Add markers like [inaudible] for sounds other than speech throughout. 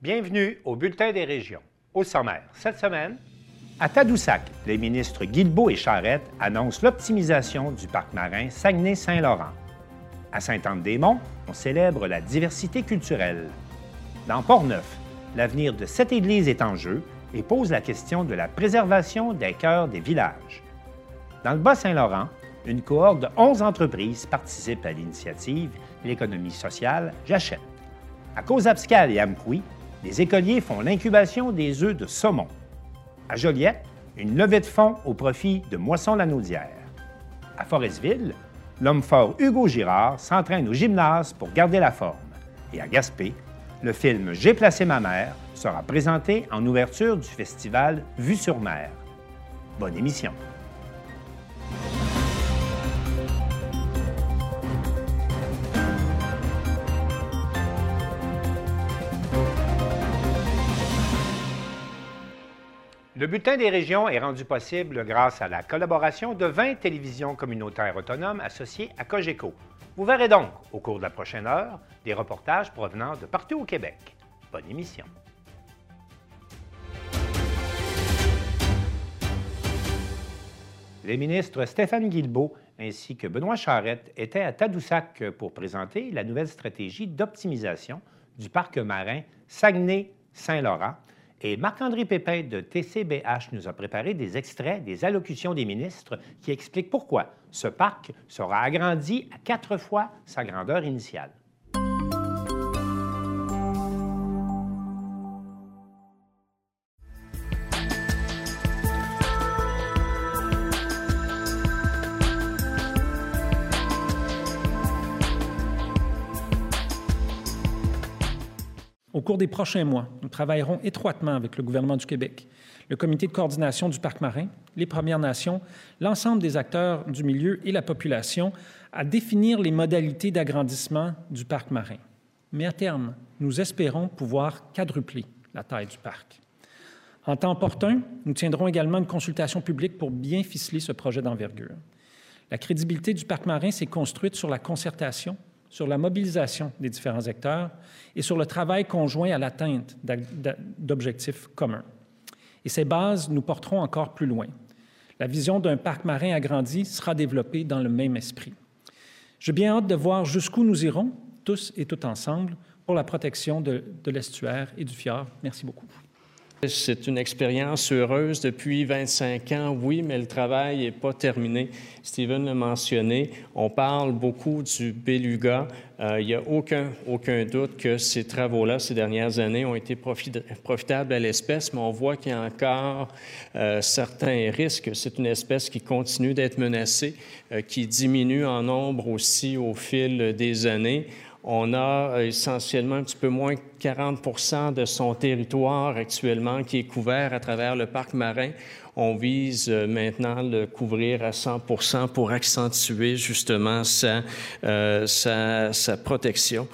Bienvenue au Bulletin des régions. Au sommaire, cette semaine, à Tadoussac, les ministres Guilbeault et Charette annoncent l'optimisation du parc marin Saguenay-Saint-Laurent. À Saint-Anne-des-Monts, on célèbre la diversité culturelle. Dans Port-Neuf, l'avenir de cette église est en jeu et pose la question de la préservation des cœurs des villages. Dans le Bas-Saint-Laurent, une cohorte de 11 entreprises participe à l'initiative L'économie sociale J'achète. À Cozapscal et Amkoui, les écoliers font l'incubation des œufs de saumon. À Joliette, une levée de fonds au profit de Moisson-Lanaudière. À Forestville, l'homme fort Hugo Girard s'entraîne au gymnase pour garder la forme. Et à Gaspé, le film J'ai placé ma mère sera présenté en ouverture du festival Vue sur mer. Bonne émission. Le bulletin des régions est rendu possible grâce à la collaboration de 20 télévisions communautaires autonomes associées à Cogeco. Vous verrez donc, au cours de la prochaine heure, des reportages provenant de partout au Québec. Bonne émission. Les ministres Stéphane Guilbeault ainsi que Benoît Charette étaient à Tadoussac pour présenter la nouvelle stratégie d'optimisation du parc marin Saguenay-Saint-Laurent et Marc-André Pépin de TCBH nous a préparé des extraits des allocutions des ministres qui expliquent pourquoi ce parc sera agrandi à quatre fois sa grandeur initiale. Cours des prochains mois, nous travaillerons étroitement avec le gouvernement du Québec, le comité de coordination du parc marin, les Premières Nations, l'ensemble des acteurs du milieu et la population à définir les modalités d'agrandissement du parc marin. Mais à terme, nous espérons pouvoir quadrupler la taille du parc. En temps opportun, nous tiendrons également une consultation publique pour bien ficeler ce projet d'envergure. La crédibilité du parc marin s'est construite sur la concertation, sur la mobilisation des différents acteurs et sur le travail conjoint à l'atteinte d'objectifs communs. Et ces bases nous porteront encore plus loin. La vision d'un parc marin agrandi sera développée dans le même esprit. J'ai bien hâte de voir jusqu'où nous irons, tous et toutes ensemble, pour la protection de, de l'estuaire et du fjord. Merci beaucoup. C'est une expérience heureuse depuis 25 ans, oui, mais le travail n'est pas terminé. Steven l'a mentionné, on parle beaucoup du beluga. Euh, il n'y a aucun, aucun doute que ces travaux-là, ces dernières années, ont été profitables à l'espèce, mais on voit qu'il y a encore euh, certains risques. C'est une espèce qui continue d'être menacée, euh, qui diminue en nombre aussi au fil des années. On a euh, essentiellement un petit peu moins de 40% de son territoire actuellement qui est couvert à travers le parc marin. On vise euh, maintenant le couvrir à 100% pour accentuer justement sa, euh, sa, protection.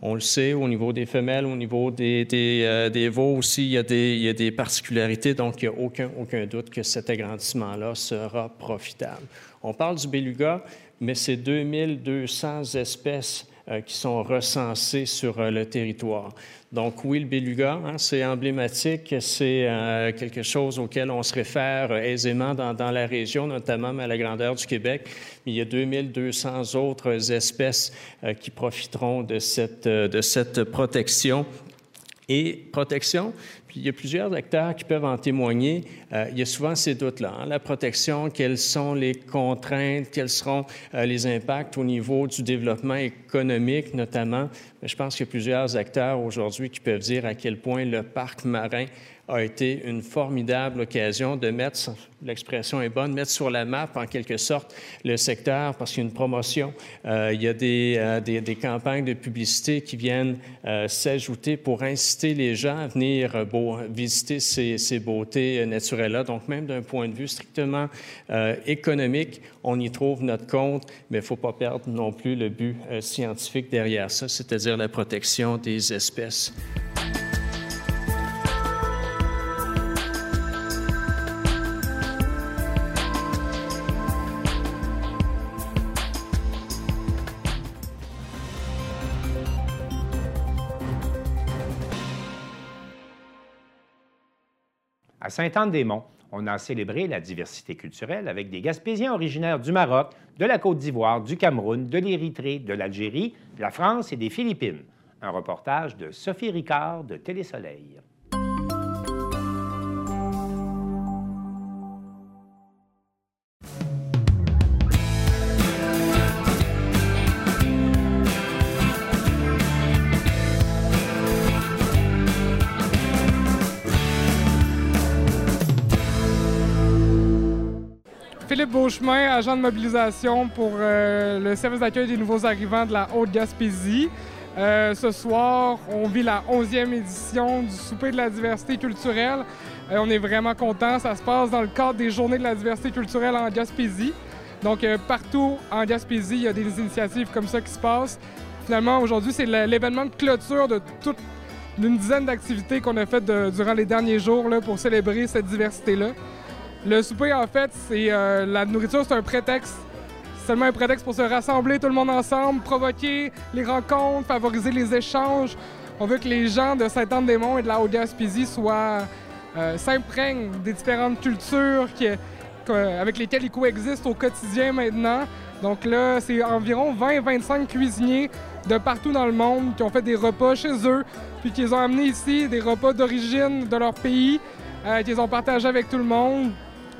On le sait, au niveau des femelles, au niveau des, des, veaux aussi, il y, a des, il y, a des, particularités, donc il n'y a aucun, aucun doute que cet agrandissement-là sera profitable. On parle du beluga, mais c'est 2200 espèces qui sont recensés sur euh, le territoire. Donc oui, le beluga, hein, c'est emblématique, c'est euh, quelque chose auquel on se réfère aisément dans, la région, notamment à la grandeur du Québec. Il y a 2200 autres espèces qui profiteront de cette, de cette protection. Et protection, il y a plusieurs acteurs qui peuvent en témoigner. Euh, il y a souvent ces doutes-là. Hein. La protection, quelles sont les contraintes, quels seront euh, les impacts au niveau du développement économique notamment. je pense qu'il y a plusieurs acteurs aujourd'hui qui peuvent dire à quel point le parc marin a été une formidable occasion de mettre, l'expression est bonne, mettre sur la map en quelque sorte le secteur parce qu'il y a une promotion, euh, il y a des, euh, des, des, campagnes de publicité qui viennent euh, s'ajouter pour inciter les gens à venir visiter ces, ces beautés naturelles-là. Donc même d'un point de vue strictement économique, on y trouve notre compte, mais il ne faut pas perdre non plus le but scientifique derrière ça, c'est-à-dire la protection des espèces. À Sainte-Anne-des-Monts, on a célébré la diversité culturelle avec des Gaspésiens originaires du Maroc, de la Côte d'Ivoire, du Cameroun, de l'Érythrée, de l'Algérie, de la France et des Philippines. Un reportage de Sophie Ricard de Télésoleil. Beauchemin, agent de mobilisation pour euh, le service d'accueil des nouveaux arrivants de la Haute-Gaspésie. Euh, ce soir, on vit la 11e édition du Souper de la diversité culturelle. Euh, on est vraiment content. Ça se passe dans le cadre des Journées de la diversité culturelle en Gaspésie. Donc, partout en Gaspésie, il y a des initiatives comme ça qui se passent. Finalement, aujourd'hui, c'est l'événement de clôture de toute une dizaine d'activités qu'on a faites durant les derniers jours pour célébrer cette diversité-là. Le souper, en fait, c'est euh, la nourriture, c'est un prétexte. seulement un prétexte pour se rassembler tout le monde ensemble, provoquer les rencontres, favoriser les échanges. On veut que les gens de Saint-Anne-des-Monts et de la Haute-Gaspésie soient euh, s'imprègnent des différentes cultures avec lesquelles ils coexistent au quotidien maintenant. Donc là, c'est environ 20-25 cuisiniers de partout dans le monde qui ont fait des repas chez eux, puis qui les ont amenés ici, des repas d'origine de leur pays, euh, qu'ils ont partagés avec tout le monde.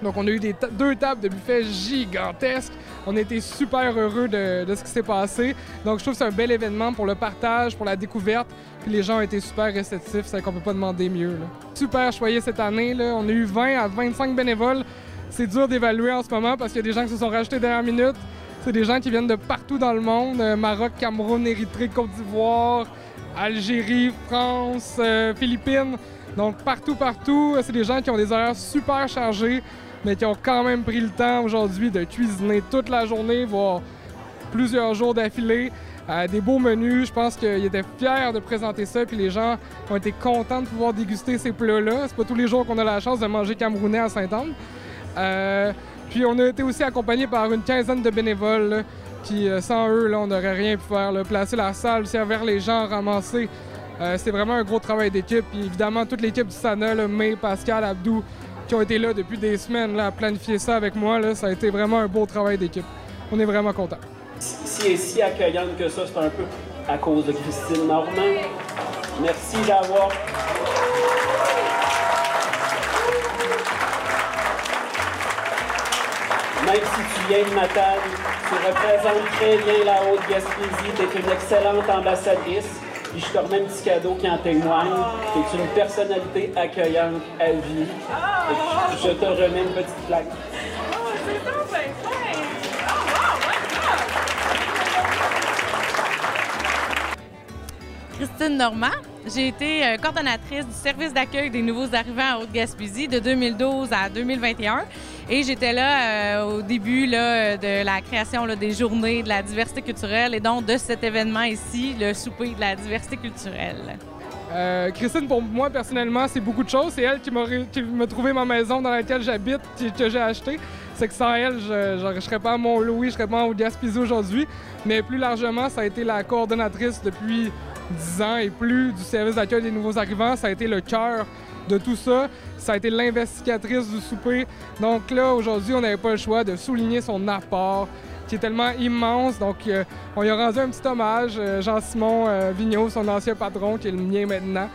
Donc, on a eu deux tables de buffet gigantesques. On été super heureux de, ce qui s'est passé. Donc, je trouve que c'est un bel événement pour le partage, pour la découverte. Puis les gens ont été super réceptifs, c'est qu'on peut pas demander mieux. Super choyé cette année. On a eu 20 à 25 bénévoles. C'est dur d'évaluer en ce moment parce qu'il y a des gens qui se sont rajoutés dernière minute. C'est des gens qui viennent de partout dans le monde. Euh, Maroc, Cameroun, Érythrée, Côte d'Ivoire, Algérie, France, euh, Philippines. Donc partout, partout, c'est des gens qui ont des horaires super chargés mais qui ont quand même pris le temps aujourd'hui de cuisiner toute la journée, voire plusieurs jours d'affilée. Euh, des beaux menus. Je pense qu'ils étaient fiers de présenter ça, puis les gens ont été contents de pouvoir déguster ces plats-là. C'est pas tous les jours qu'on a la chance de manger camerounais à Saint-Anne. Euh, puis on a été aussi accompagné par une quinzaine de bénévoles qui, euh, sans eux, là, on n'aurait rien pu faire. Placer la salle, servir les gens, ramasser. c'est vraiment un gros travail d'équipe. Puis évidemment, toute l'équipe du SANA, May, Pascal, Abdou, qui ont été là depuis des semaines à planifier ça avec moi. Ça a été vraiment un beau travail d'équipe. On est vraiment contents. Si si accueillante que ça, c'est un peu à cause de Christine Normand. Merci d'avoir. Même si tu viens de Matane, tu représentes très bien la Haute-Gaspésie, tu es une excellente ambassadrice. Je te remets un petit cadeau qui en témoigne. Tu es une personnalité accueillante à vie. Je te remets une petite plaque. Christine Normand? J'ai été euh, coordonnatrice du service d'accueil des nouveaux arrivants à Haute-Gaspésie de 2012 à 2021. Et j'étais là euh, au début là, de la création des journées de la diversité culturelle et donc de cet événement ici, le souper de la diversité culturelle. Euh, Christine, pour moi personnellement, c'est beaucoup de choses. C'est elle qui m'a trouvé ma maison dans laquelle j'habite, que j'ai acheté. C'est que sans elle, je ne serais pas à Mont-Louis, je serais pas au Gaspésie aujourd'hui. Mais plus largement, ça a été la coordonnatrice depuis 10 ans et plus du service d'accueil des nouveaux arrivants. Ça a été le cœur de tout ça. Ça a été l'investigatrice du souper. Donc là, aujourd'hui, on n'avait pas le choix de souligner son apport qui est tellement immense. Donc, euh, on lui a rendu un petit hommage. Euh, Jean-Simon euh, Vigneault, son ancien patron, qui est le mien maintenant,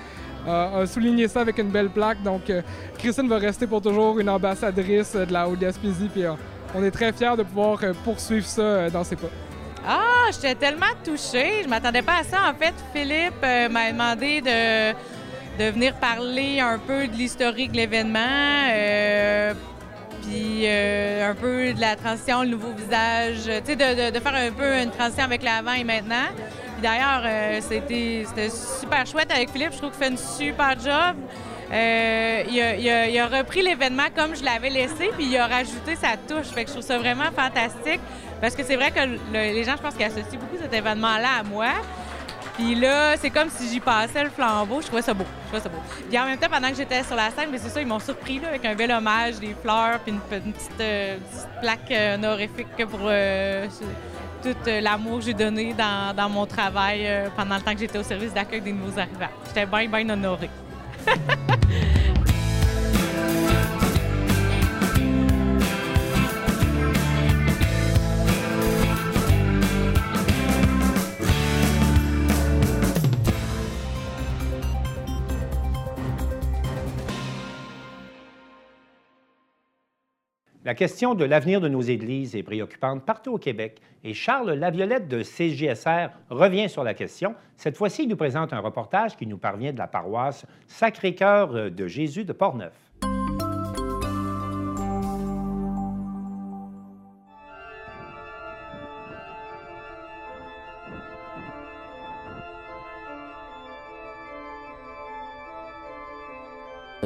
a souligné ça avec une belle plaque. Donc, Christine va rester pour toujours une ambassadrice de la Haute-Gaspésie. Puis, on est très fiers de pouvoir poursuivre ça dans ses pas. Ah, j'étais tellement touchée. Je m'attendais pas à ça. En fait, Philippe m'a demandé de de venir parler un peu de l'historique de l'événement, euh, puis euh, un peu de la transition, le nouveau visage, de, faire un peu une transition avec l'avant et maintenant. D'ailleurs, euh, c'était, super chouette avec Philippe, je trouve qu'il fait une super job. il, a, repris l'événement comme je l'avais laissé, puis il a rajouté sa touche. Fait que je trouve ça vraiment fantastique. Parce que c'est vrai que les gens, je pense qu'ils associent beaucoup cet événement-là à moi. Puis là, c'est comme si j'y passais le flambeau. Je trouvais ça beau. Je ça beau. Puis en même temps, pendant que j'étais sur la scène, mais c'est ça, ils m'ont surpris là, avec un bel hommage, des fleurs, puis une, petite, euh, plaque euh, honorifique pour euh, tout l'amour que j'ai donné dans, mon travail pendant le temps que j'étais au service d'accueil des nouveaux arrivants. J'étais bien, bien honorée. [laughs] La question de l'avenir de nos églises est préoccupante partout au Québec et Charles Laviolette de CJSR revient sur la question. Cette fois-ci, il nous présente un reportage qui nous parvient de la paroisse Sacré-Cœur de Jésus de Portneuf.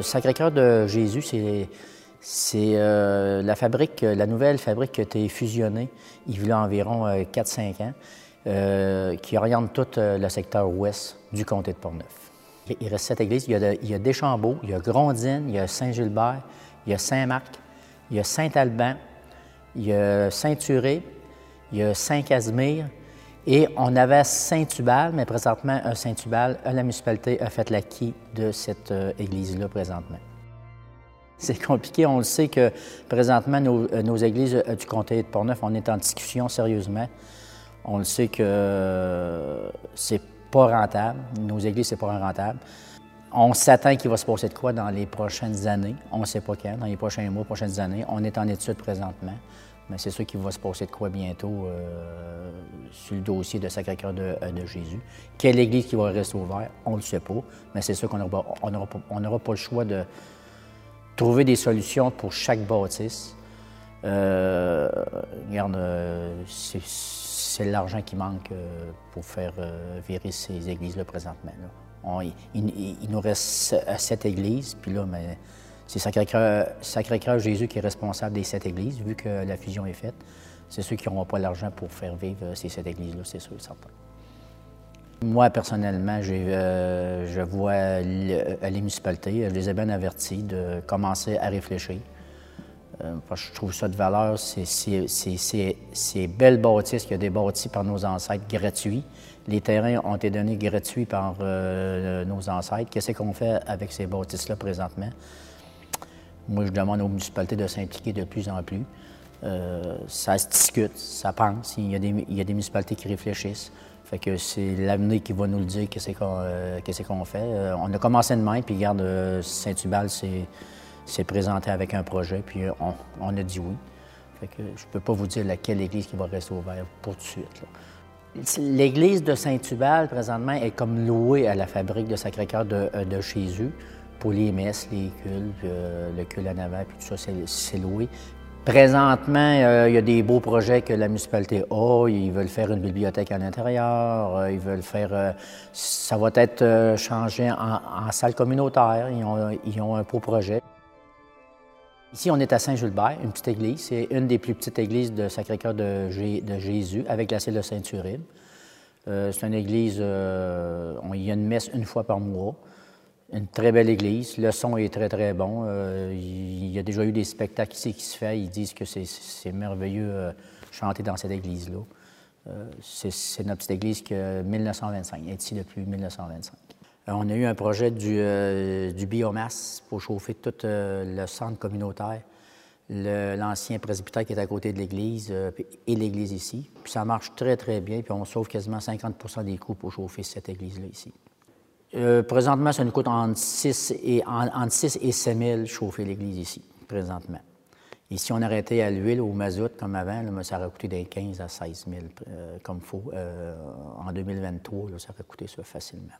Sacré-Cœur de Jésus, c'est c'est euh, la fabrique, la nouvelle fabrique qui a été fusionnée il y a environ 4-5 euh, ans, euh, qui oriente tout le secteur ouest du comté de Portneuf. Il reste sept églises. Il y a, il y a Deschambault, il y a Grondine, il y a Saint-Gilbert, il y a Saint-Marc, il y a Saint-Alban, il y a Saint-Uré, il y a Saint-Casimir, et on avait Saint-Tubal, mais présentement, Saint-Tubal, la municipalité a fait l'acquis de cette église-là présentement. [laughs] C'est compliqué. On le sait que présentement, nos, euh, églises euh, du comté de Portneuf, on est en discussion sérieusement. On le sait que euh, c'est pas rentable. Nos églises, c'est pas rentable. On s'attend qu'il va se passer de quoi dans les prochaines années. On ne sait pas quand, dans les prochains mois, prochaines années. On est en étude présentement. Mais c'est sûr qu'il va se passer de quoi bientôt sur le dossier de Sacré-Cœur de, Jésus. Quelle église qui va rester ouverte, on ne le sait pas. Mais c'est sûr qu'on n'aura pas le choix de, trouver des solutions pour chaque bâtisse. Euh, regarde, euh, c'est l'argent qui manque euh, pour faire virer ces églises-là présentement. il, nous reste sept églises, puis là, mais c'est Sacré-Cœur Jésus qui est responsable des sept églises, vu que la fusion est faite. C'est ceux qui n'auront pas l'argent pour faire vivre ces sept églises-là, c'est sûr certain. Moi, personnellement, euh, je vois à les municipalités, je les ai bien avertis de commencer à réfléchir. Euh, je trouve ça de valeur, c'est ces belles bâtisses qui ont été bâties par nos ancêtres gratuits. Les terrains ont été donnés gratuits par euh, nos ancêtres. Qu'est-ce qu'on fait avec ces bâtisses-là présentement? Moi, je demande aux municipalités de s'impliquer de plus en plus. ça se discute, ça pense. Y, a des, il y a des municipalités qui réfléchissent. Fait que c'est l'avenir qui va nous le dire qu'est-ce qu'on euh, fait. Euh, on a commencé de même, puis regarde, euh, Saint-Hubal s'est présenté avec un projet, puis on, a dit oui. Fait que je peux pas vous dire laquelle église qui va rester ouverte pour tout de suite. L'église de Saint-Hubal, présentement, est comme louée à la fabrique de Sacré-Cœur de, Jésus pour les messes, les cultes, le culte à avant, puis tout ça, c'est loué. Présentement, euh, il y a des beaux projets que la municipalité a. Ils veulent faire une bibliothèque à l'intérieur. Euh, ils veulent faire. Euh, ça va être changé en, salle communautaire. Ils ont, un beau projet. Ici, on est à Saint-Gilbert, une petite église. C'est une des plus petites églises de Sacré-Cœur de, Jésus, avec la celle de Saint-Uribe. c'est une église, il y a une messe une fois par mois une très belle église. Le son est très, très bon. Euh, il y a déjà eu des spectacles ici qui se font. Ils disent que c'est merveilleux euh, chanter dans cette église-là. Euh, c'est notre petite église qui 1925. Elle est ici depuis 1925. on a eu un projet du, du biomasse pour chauffer tout le centre communautaire. L'ancien presbytère qui est à côté de l'église et l'église ici. Puis ça marche très, très bien. Puis on sauve quasiment 50% des coûts pour chauffer cette église-là ici. Euh, présentement, ça nous coûte entre 6 et, entre 6 et 7 000 chauffer l'église ici, présentement. Et si on arrêtait à l'huile ou au mazout comme avant, là, ça aurait coûté des 15 à 16 000 euh, comme il faut. Euh, en 2023, ça aurait coûté ça facilement.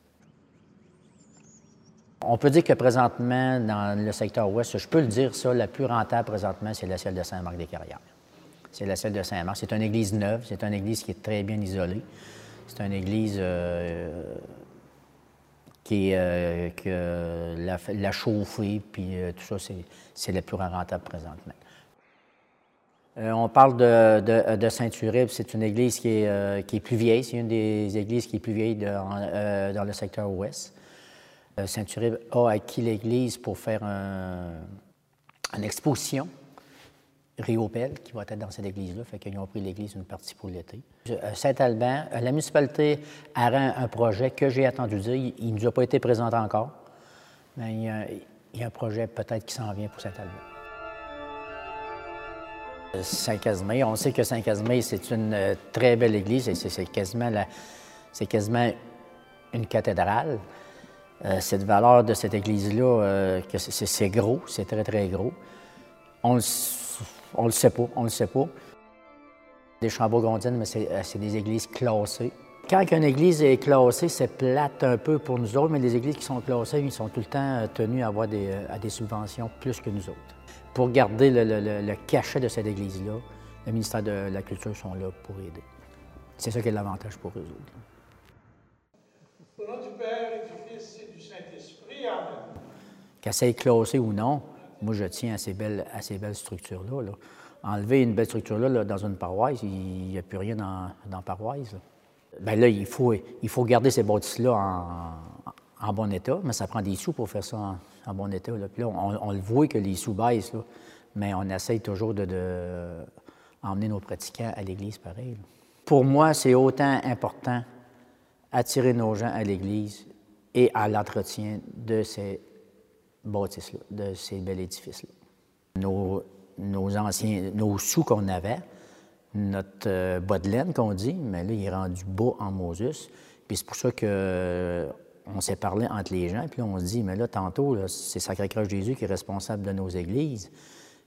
On peut dire que présentement, dans le secteur ouest, je peux le dire, ça, la plus rentable présentement, c'est la celle de Saint-Marc-des-Carrières. C'est la celle de Saint-Marc. C'est une église neuve, c'est une église qui est très bien isolée. C'est une église qui euh, la, chauffer, puis euh, tout ça, c'est le plus rentable présentement. Euh, on parle de, Saint-Uribe, c'est une église qui est, qui est plus vieille, c'est une des églises qui est plus vieille dans le secteur ouest. Saint-Uribe a acquis l'église pour faire une exposition Riopel, qui va être dans cette église-là, fait qu'ils ont pris l'église une partie pour l'été. Euh, Saint-Alban, euh, la municipalité a un projet que j'ai attendu dire. Il ne nous a pas été présenté encore, mais il y a, un projet peut-être qui s'en vient pour Saint-Alban. Euh, Saint-Casimir, on sait que Saint-Casimir, c'est une très belle église, c'est quasiment, une cathédrale. cette valeur de cette église-là, c'est gros, c'est très, très gros. On On le sait pas, on le sait pas. Des chambeaux-gondines, mais c'est des églises classées. Quand une église est classée, c'est plate un peu pour nous autres, mais les églises qui sont classées, ils sont tout le temps tenus à avoir des, à des subventions plus que nous autres. Pour garder le, cachet de cette église-là, le ministère de la Culture sont là pour aider. C'est ça qui est l'avantage pour eux autres. Au nom du Père et du Fils et du Saint-Esprit, Amen. Qu'elle soit classée ou non, moi je tiens à ces belles, à ces belles structures-là. Enlever une belle structure-là dans une paroisse, il n'y a plus rien dans, dans la paroisse. Bien là, il faut, il faut garder ces bâtisses-là en, bon état, mais ça prend des sous pour faire ça en, bon état. Là. Puis là, on, le voit que les sous baissent, mais on essaye toujours de, emmener nos pratiquants à l'Église pareil. Pour moi, c'est autant important attirer nos gens à l'Église et à l'entretien de ces de ces bels édifices-là. Nos, anciens, nos sous qu'on avait, notre euh, bas de laine qu'on dit, mais là, il est rendu bas en Moses. Puis c'est pour ça qu'on euh, s'est parlé entre les gens, puis on se dit, mais là, tantôt, c'est Sacré-Cœur Jésus qui est responsable de nos églises.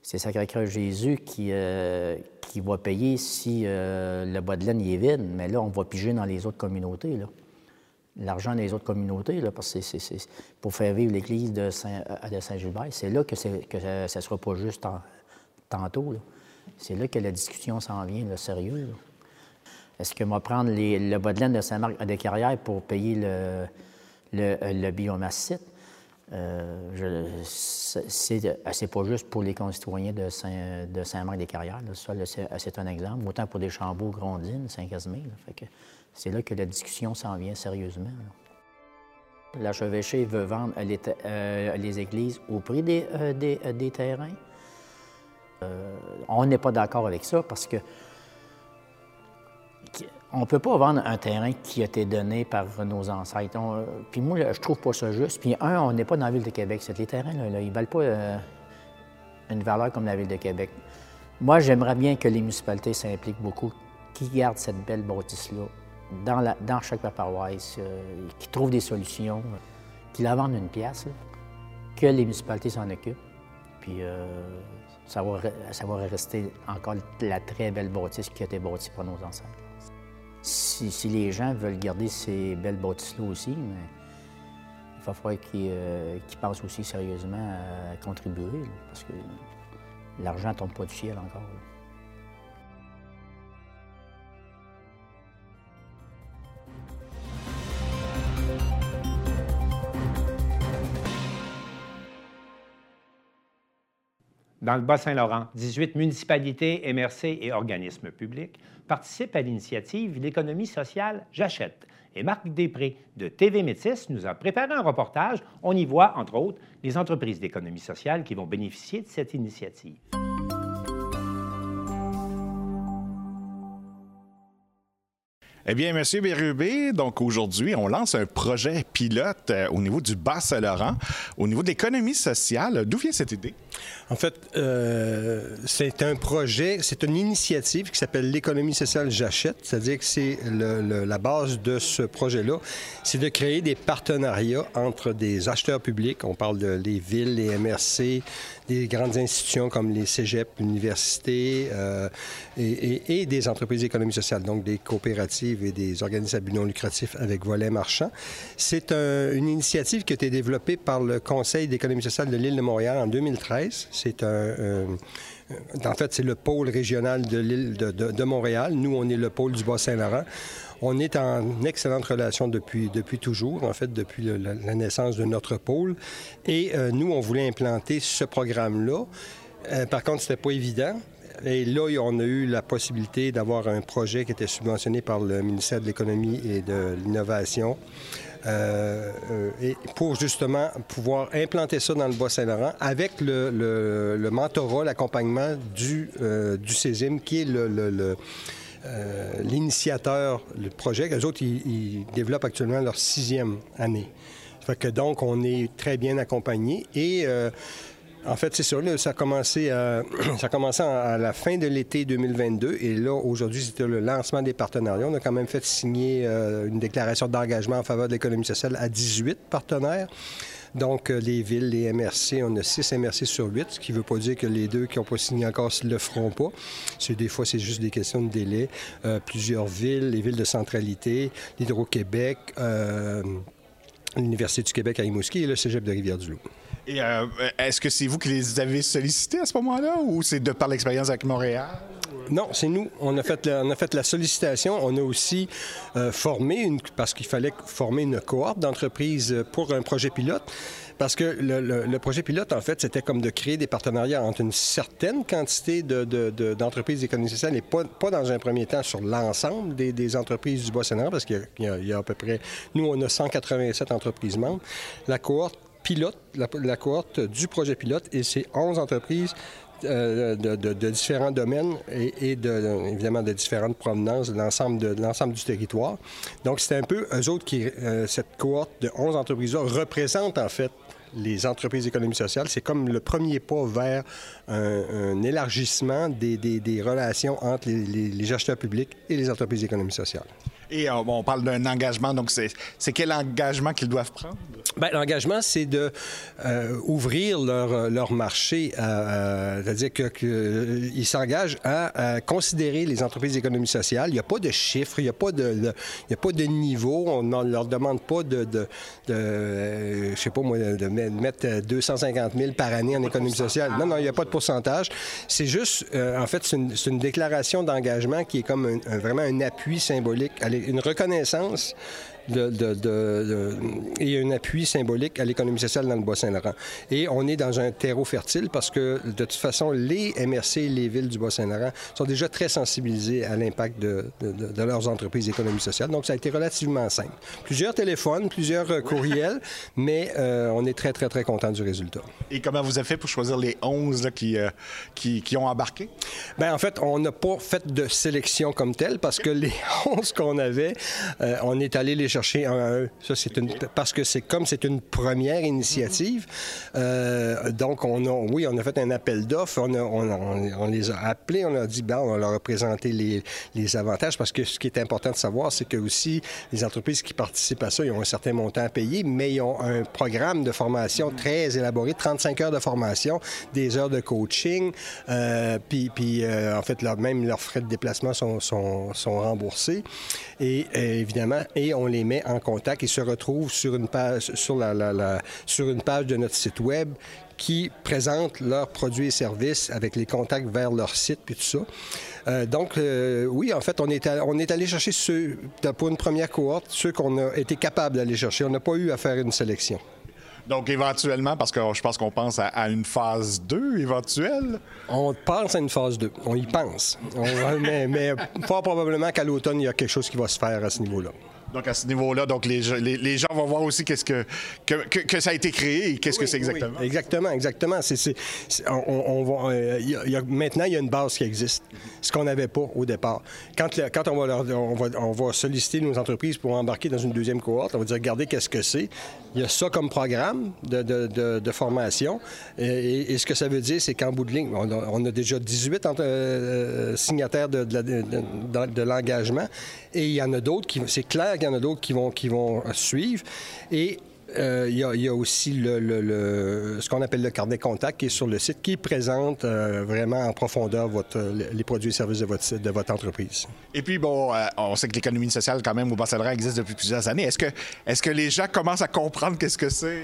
C'est Sacré-Cœur Jésus qui, euh, qui va payer si le bas de laine est vide, mais là, on va piger dans les autres communautés. L'argent des autres communautés, là, parce que c'est pour faire vivre l'Église de Saint-Gilbert, c'est là que, que ça ne sera pas juste tantôt. C'est là que la discussion s'en vient, le sérieux. Est-ce que moi prendre le bas de laine de Saint-Marc des Carrières pour payer le, le, le biomasse site? Euh, c'est pas juste pour les concitoyens de, Saint, de Saint-Marc des Carrières. c'est un exemple. Autant pour des Chambeaux, Grondines, Saint-Casimir. C'est là que la discussion s'en vient sérieusement. L'archevêché veut vendre les, euh, les, églises au prix des, euh, des, des terrains. Euh, on n'est pas d'accord avec ça parce que on ne peut pas vendre un terrain qui a été donné par nos ancêtres. puis moi, je trouve pas ça juste. Puis un, on n'est pas dans la ville de Québec. Les terrains, là, ils ne valent pas euh, une valeur comme la ville de Québec. Moi, j'aimerais bien que les municipalités s'impliquent beaucoup, qui gardent cette belle bâtisse-là dans, chaque paroisse, euh, qui trouvent des solutions, qui la vendent une pièce, que les municipalités s'en occupent. Puis ça va, rester encore la très belle bâtisse qui a été bâtie par nos ancêtres. Si, les gens veulent garder ces belles bâtisses-là aussi, mais il va falloir euh, qu'ils pensent aussi sérieusement à contribuer, parce que l'argent ne tombe pas du ciel encore. Dans le Bas-Saint-Laurent, 18 municipalités, MRC et organismes publics participent à l'initiative L'économie sociale J'achète. Et Marc Després de TV Métis nous a préparé un reportage. On y voit, entre autres, les entreprises d'économie sociale qui vont bénéficier de cette initiative. Eh bien, Monsieur Bérubé, donc aujourd'hui, on lance un projet pilote euh, au niveau du Bas-Saint-Laurent, au niveau de l'économie sociale. D'où vient cette idée? En fait, euh, c'est un projet, c'est une initiative qui s'appelle l'économie sociale J'achète, c'est-à-dire que c'est la base de ce projet-là, c'est de créer des partenariats entre des acheteurs publics, on parle de les villes, les MRC, des grandes institutions comme les cégeps, l'université euh, et, des entreprises d'économie sociale, donc des coopératives et des organismes à but non lucratif avec volet marchand. C'est une initiative qui a été développée par le Conseil d'économie sociale de l'île de Montréal en 2013. C'est un... Euh, en fait, c'est le pôle régional de l'île de, Montréal. Nous, on est le pôle du Bas-Saint-Laurent. On est en excellente relation depuis, depuis toujours, en fait, depuis la, naissance de notre pôle. Et euh, nous, on voulait implanter ce programme-là. Euh, par contre, c'était pas évident. Et là, on a eu la possibilité d'avoir un projet qui était subventionné par le ministère de l'Économie et de l'Innovation. Euh, et pour justement pouvoir implanter ça dans le Bas-Saint-Laurent avec le, mentorat, l'accompagnement du, du CESIM, qui est euh, l'initiateur, le projet. Eux autres, ils, développent actuellement leur sixième année. Donc, on est très bien accompagné et euh, en fait, c'est ça. ça a commencé, [clears throat] commencé à la fin de l'été 2022 et là, aujourd'hui, c'était le lancement des partenariats. On a quand même fait signer euh, une déclaration d'engagement en faveur de l'économie sociale à 18 partenaires. Donc, euh, les villes, les MRC, on a six MRC sur huit, ce qui ne veut pas dire que les deux qui n'ont pas signé encore ne le feront pas. Des fois, c'est juste des questions de délai. Euh, plusieurs villes, les villes de centralité, l'Hydro-Québec, euh, l'Université du Québec à Rimouski et le Cégep de Rivière-du-Loup. Euh, est-ce que c'est vous qui les avez sollicités à ce moment-là ou c'est de par l'expérience avec Montréal? Non, c'est nous. On a fait la, on a fait la sollicitation. On a aussi euh, formé, une, parce qu'il fallait former une cohorte d'entreprises pour un projet pilote. Parce que le, projet pilote, en fait, c'était comme de créer des partenariats entre une certaine quantité de- de- de- d'entreprises d'économie sociale et pas, dans un premier temps sur l'ensemble des, entreprises du Bas-Saint-Laurent, parce qu'il y y a à peu près... Nous, on a 187 entreprises membres. La cohorte pilote, la, cohorte du projet pilote, et c'est 11 entreprises euh, de, différents domaines et, de, évidemment de différentes provenances de l'ensemble de, l'ensemble du territoire. Donc, c'est un peu eux autres qui, euh, cette cohorte de 11 entreprises-là représente en fait les entreprises d'économie sociale. C'est comme le premier pas vers un, élargissement des, des- relations entre les, les- les acheteurs publics et les entreprises d'économie sociale. Et euh, on parle d'un engagement, donc c'est, quel engagement qu'ils doivent prendre? Bien, l'engagement, c'est de euh, ouvrir leur, leur marché, c'est-à-dire qu'ils euh, s'engagent à, considérer les entreprises d'économie sociale. Il n'y a pas de chiffres, il n'y a, pas de- a pas de niveau. On ne leur demande pas de, euh, sais pas moi, de met- mettre 250 000 par année en économie sociale. Non, non, il n'y a pas de pourcentage. C'est juste, euh, en fait, c'est une, déclaration d'engagement qui est comme vraiment un appui symbolique, à l'é- une reconnaissance de, de- de- et un appui symbolique à l'économie sociale dans le Bas-Saint-Laurent. Et on est dans un terreau fertile parce que, de toute façon, les MRC et les villes du Bas-Saint-Laurent sont déjà très sensibilisés à l'impact de, leurs entreprises d'économie sociale. Donc, ça a été relativement simple. Plusieurs téléphones, plusieurs euh, courriels, mais euh, on est très, très, très content du résultat. Et comment vous avez fait pour choisir les 11 là, qui, euh, qui, qui ont embarqué? Bien, en fait, on n'a pas fait de sélection comme telle parce que les [laughs] 11 qu'on avait, euh, on est allé les chercher un à un. Ça, c'est une, parce que c'est comme c'est une première initiative. euh, donc, on a, oui, on a fait un appel d'offres. On, a- on, on- on les a appelés. On a dit, ben, on leur a présenté les, les avantages parce que ce qui est important de savoir, c'est que aussi les entreprises qui participent à ça, ils ont un certain montant à payer, mais ils ont un programme de formation très élaboré, 35 heures de formation, des heures de coaching, euh, puis, puis euh, en fait, leur- même leurs frais de déplacement sont, sont- sont remboursés. Et évidemment, et on les met en contact. Ils se retrouvent sur une page, sur la, la- la- sur une page de notre site web qui présente leurs produits et services avec les contacts vers leur site puis tout ça. Euh, donc, euh, oui, en fait, on est, à- on est allé chercher ceux, pour une première cohorte, ceux qu'on a été capable d'aller chercher. On n'a pas eu à faire une sélection. Donc, éventuellement, parce que je pense qu'on pense à, à une phase 2 éventuelle. On pense à une phase 2. On y pense. On [laughs] mais, mais fort probablement qu'à l'automne, il y a quelque chose qui va se faire à ce niveau-là. Donc, à ce niveau-là, donc les, gens- les, les gens vont voir aussi qu'est-ce que, que, que- que ça a été créé et qu'est-ce que c'est exactement. Oui, exactement, exactement. C'est, c'est- c'est- on, on va, euh, il y a- il y a- maintenant, il y a une base qui existe, ce qu'on n'avait pas au départ. Quand, le- quand on, va leur- on, va, on va solliciter nos entreprises pour embarquer dans une deuxième cohorte, on va dire, regardez qu'est-ce que c'est. Il y a ça comme programme de, de- de- de formation. Et, et- et ce que ça veut dire, c'est qu'en bout de ligne, on a, on a déjà 18 entre- euh, signataires de- de l'engagement. Et il y en a d'autres qui, c'est clair qu'il y en a d'autres qui vont, qui vont suivre. Et euh, il, y a, il aussi le, ce qu'on appelle le carnet contact qui est sur le site, qui présente euh, vraiment en profondeur votre, les produits et services de votre, de votre entreprise. Et puis, bon, euh, on sait que l'économie sociale, quand même, au Bas-Saint-Laurent existe depuis plusieurs années. Est-ce que, est-ce que les gens commencent à comprendre qu'est-ce que c'est?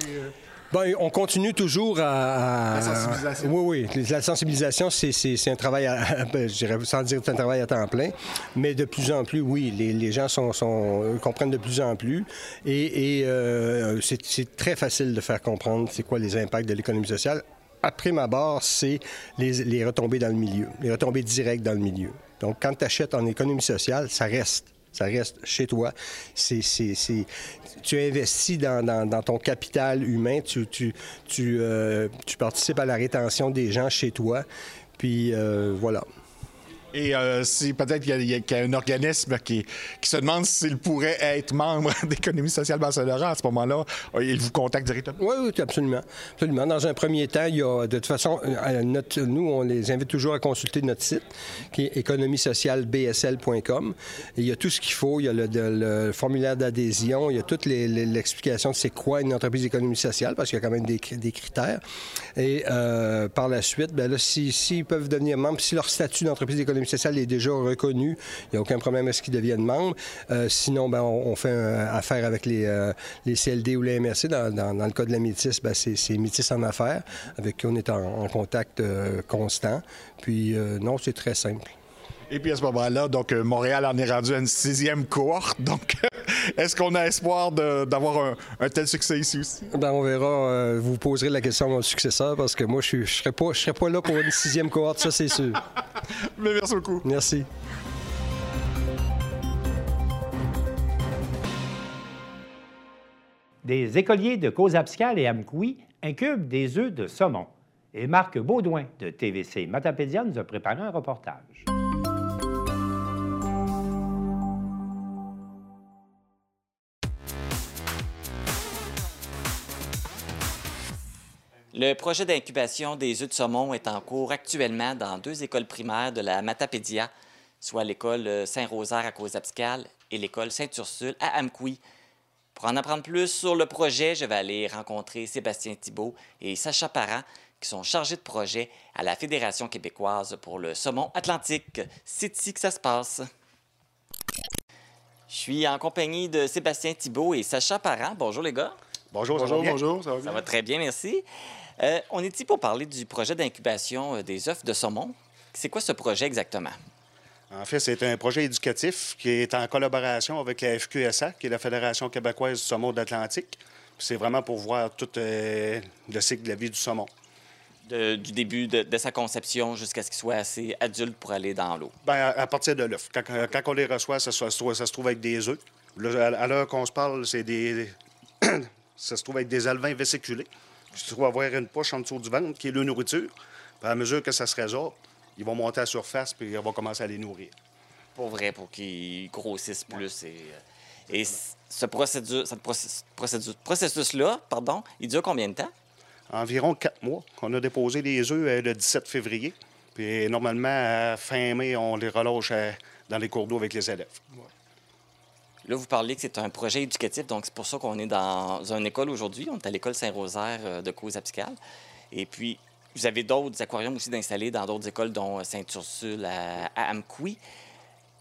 Ben, on continue toujours à... à- La sensibilisation. Oui, oui. La sensibilisation, c'est, un travail, à, [laughs] ben, je dirais, sans dire que c'est un travail à temps plein, mais de plus en plus, oui, les, les gens sont, sont- euh, comprennent de plus en plus. Et, et, euh, c'est, c'est très facile de faire comprendre c'est quoi les impacts de l'économie sociale. Après ma barre, c'est les, les retombées dans le milieu, les retombées directes dans le milieu. Donc, quand tu achètes en économie sociale, ça reste. Ça reste chez toi. Tu investis dans, ton capital humain. Tu, euh, tu participes à la rétention des gens chez toi. Puis euh, voilà. Et euh, si peut-être qu'il y, a un organisme qui, se demande s'il pourrait être membre [laughs] d'économie sociale Barcelona à ce moment-là, euh, il vous contacte directement? Oui, oui, absolument. absolument. Dans un premier temps, il y a, de toute façon, euh, nous, on les invite toujours à consulter notre site qui est économiesocialebsl.com. Il y a tout ce qu'il faut. Il y a le, formulaire d'adhésion, il y a toute l'explication de c'est quoi une entreprise d'économie sociale, parce qu'il y a quand même des, critères. Et par la suite, bien là, s'ils peuvent devenir membres, si leur statut d'entreprise d'économie sociale est déjà reconnu. Il n'y a aucun problème à ce qu'ils deviennent membres. Euh, sinon, ben, on, fait affaire avec les, euh, les, CLD ou les MRC. Dans, dans, le cas de la Métis, ben, c'est Métis en affaires, avec qui on est en, contact euh, constant. Puis, non, c'est très simple. Et puis à ce moment-là, donc Montréal en est rendu à une sixième cohorte. Donc, [laughs] est-ce qu'on a espoir d'avoir un, tel succès ici aussi? Ben, on verra. vous poserez la question à mon successeur parce que moi, je ne serais, pas, serais pas là pour une sixième cohorte, ça, c'est sûr. [laughs] Mais merci beaucoup. Merci. Des écoliers de cause et Amkoui incubent des œufs de saumon. Et Marc Baudouin de TVC Matapédia nous a préparé un reportage. Le projet d'incubation des œufs de saumon est en cours actuellement dans deux écoles primaires de la Matapédia, soit l'école Saint-Rosaire à Cause-Abscale et l'école Sainte-Ursule à Amkoui. Pour en apprendre plus sur le projet, je vais aller rencontrer Sébastien Thibault et Sacha Parent, qui sont chargés de projet à la Fédération québécoise pour le saumon atlantique. C'est ici que ça se passe. Je suis en compagnie de Sébastien Thibault et Sacha Parent. Bonjour les gars. Bonjour, bonjour, bonjour. Ça va, ça va très bien, merci. Euh, on est ici pour parler du projet d'incubation euh, des œufs de saumon? C'est quoi ce projet exactement? En fait, c'est un projet éducatif qui est en collaboration avec la FQSA, qui est la Fédération québécoise du saumon de l'Atlantique. C'est vraiment pour voir tout euh, le cycle de la vie du saumon. du début de, sa conception jusqu'à ce qu'il soit assez adulte pour aller dans l'eau? Bien, à, partir de l'œuf. Quand, on les reçoit, ça, ça, se trouve avec des œufs. à l'heure qu'on se parle, c'est des... [coughs] ça se trouve avec des alevins vésiculés tu trouves avoir une poche en dessous du ventre qui est leur nourriture. Puis à mesure que ça se résorbe, ils vont monter à la surface puis on va commencer à les nourrir. Pour vrai, pour qu'ils grossissent plus. Et, euh, et ce procédure, processus-là, pardon, il dure combien de temps? Environ quatre mois. On a déposé les œufs euh, le 17 février. Puis normalement, à fin mai, on les relâche euh, dans les cours d'eau avec les élèves. Là, vous parlez que c'est un projet éducatif, donc c'est pour ça qu'on est dans une école aujourd'hui. On est à l'école Saint-Rosaire euh, de Cause-Apicale. Et puis, vous avez d'autres aquariums aussi d'installer dans d'autres écoles, dont Saint-Ursule à, à Amkoui.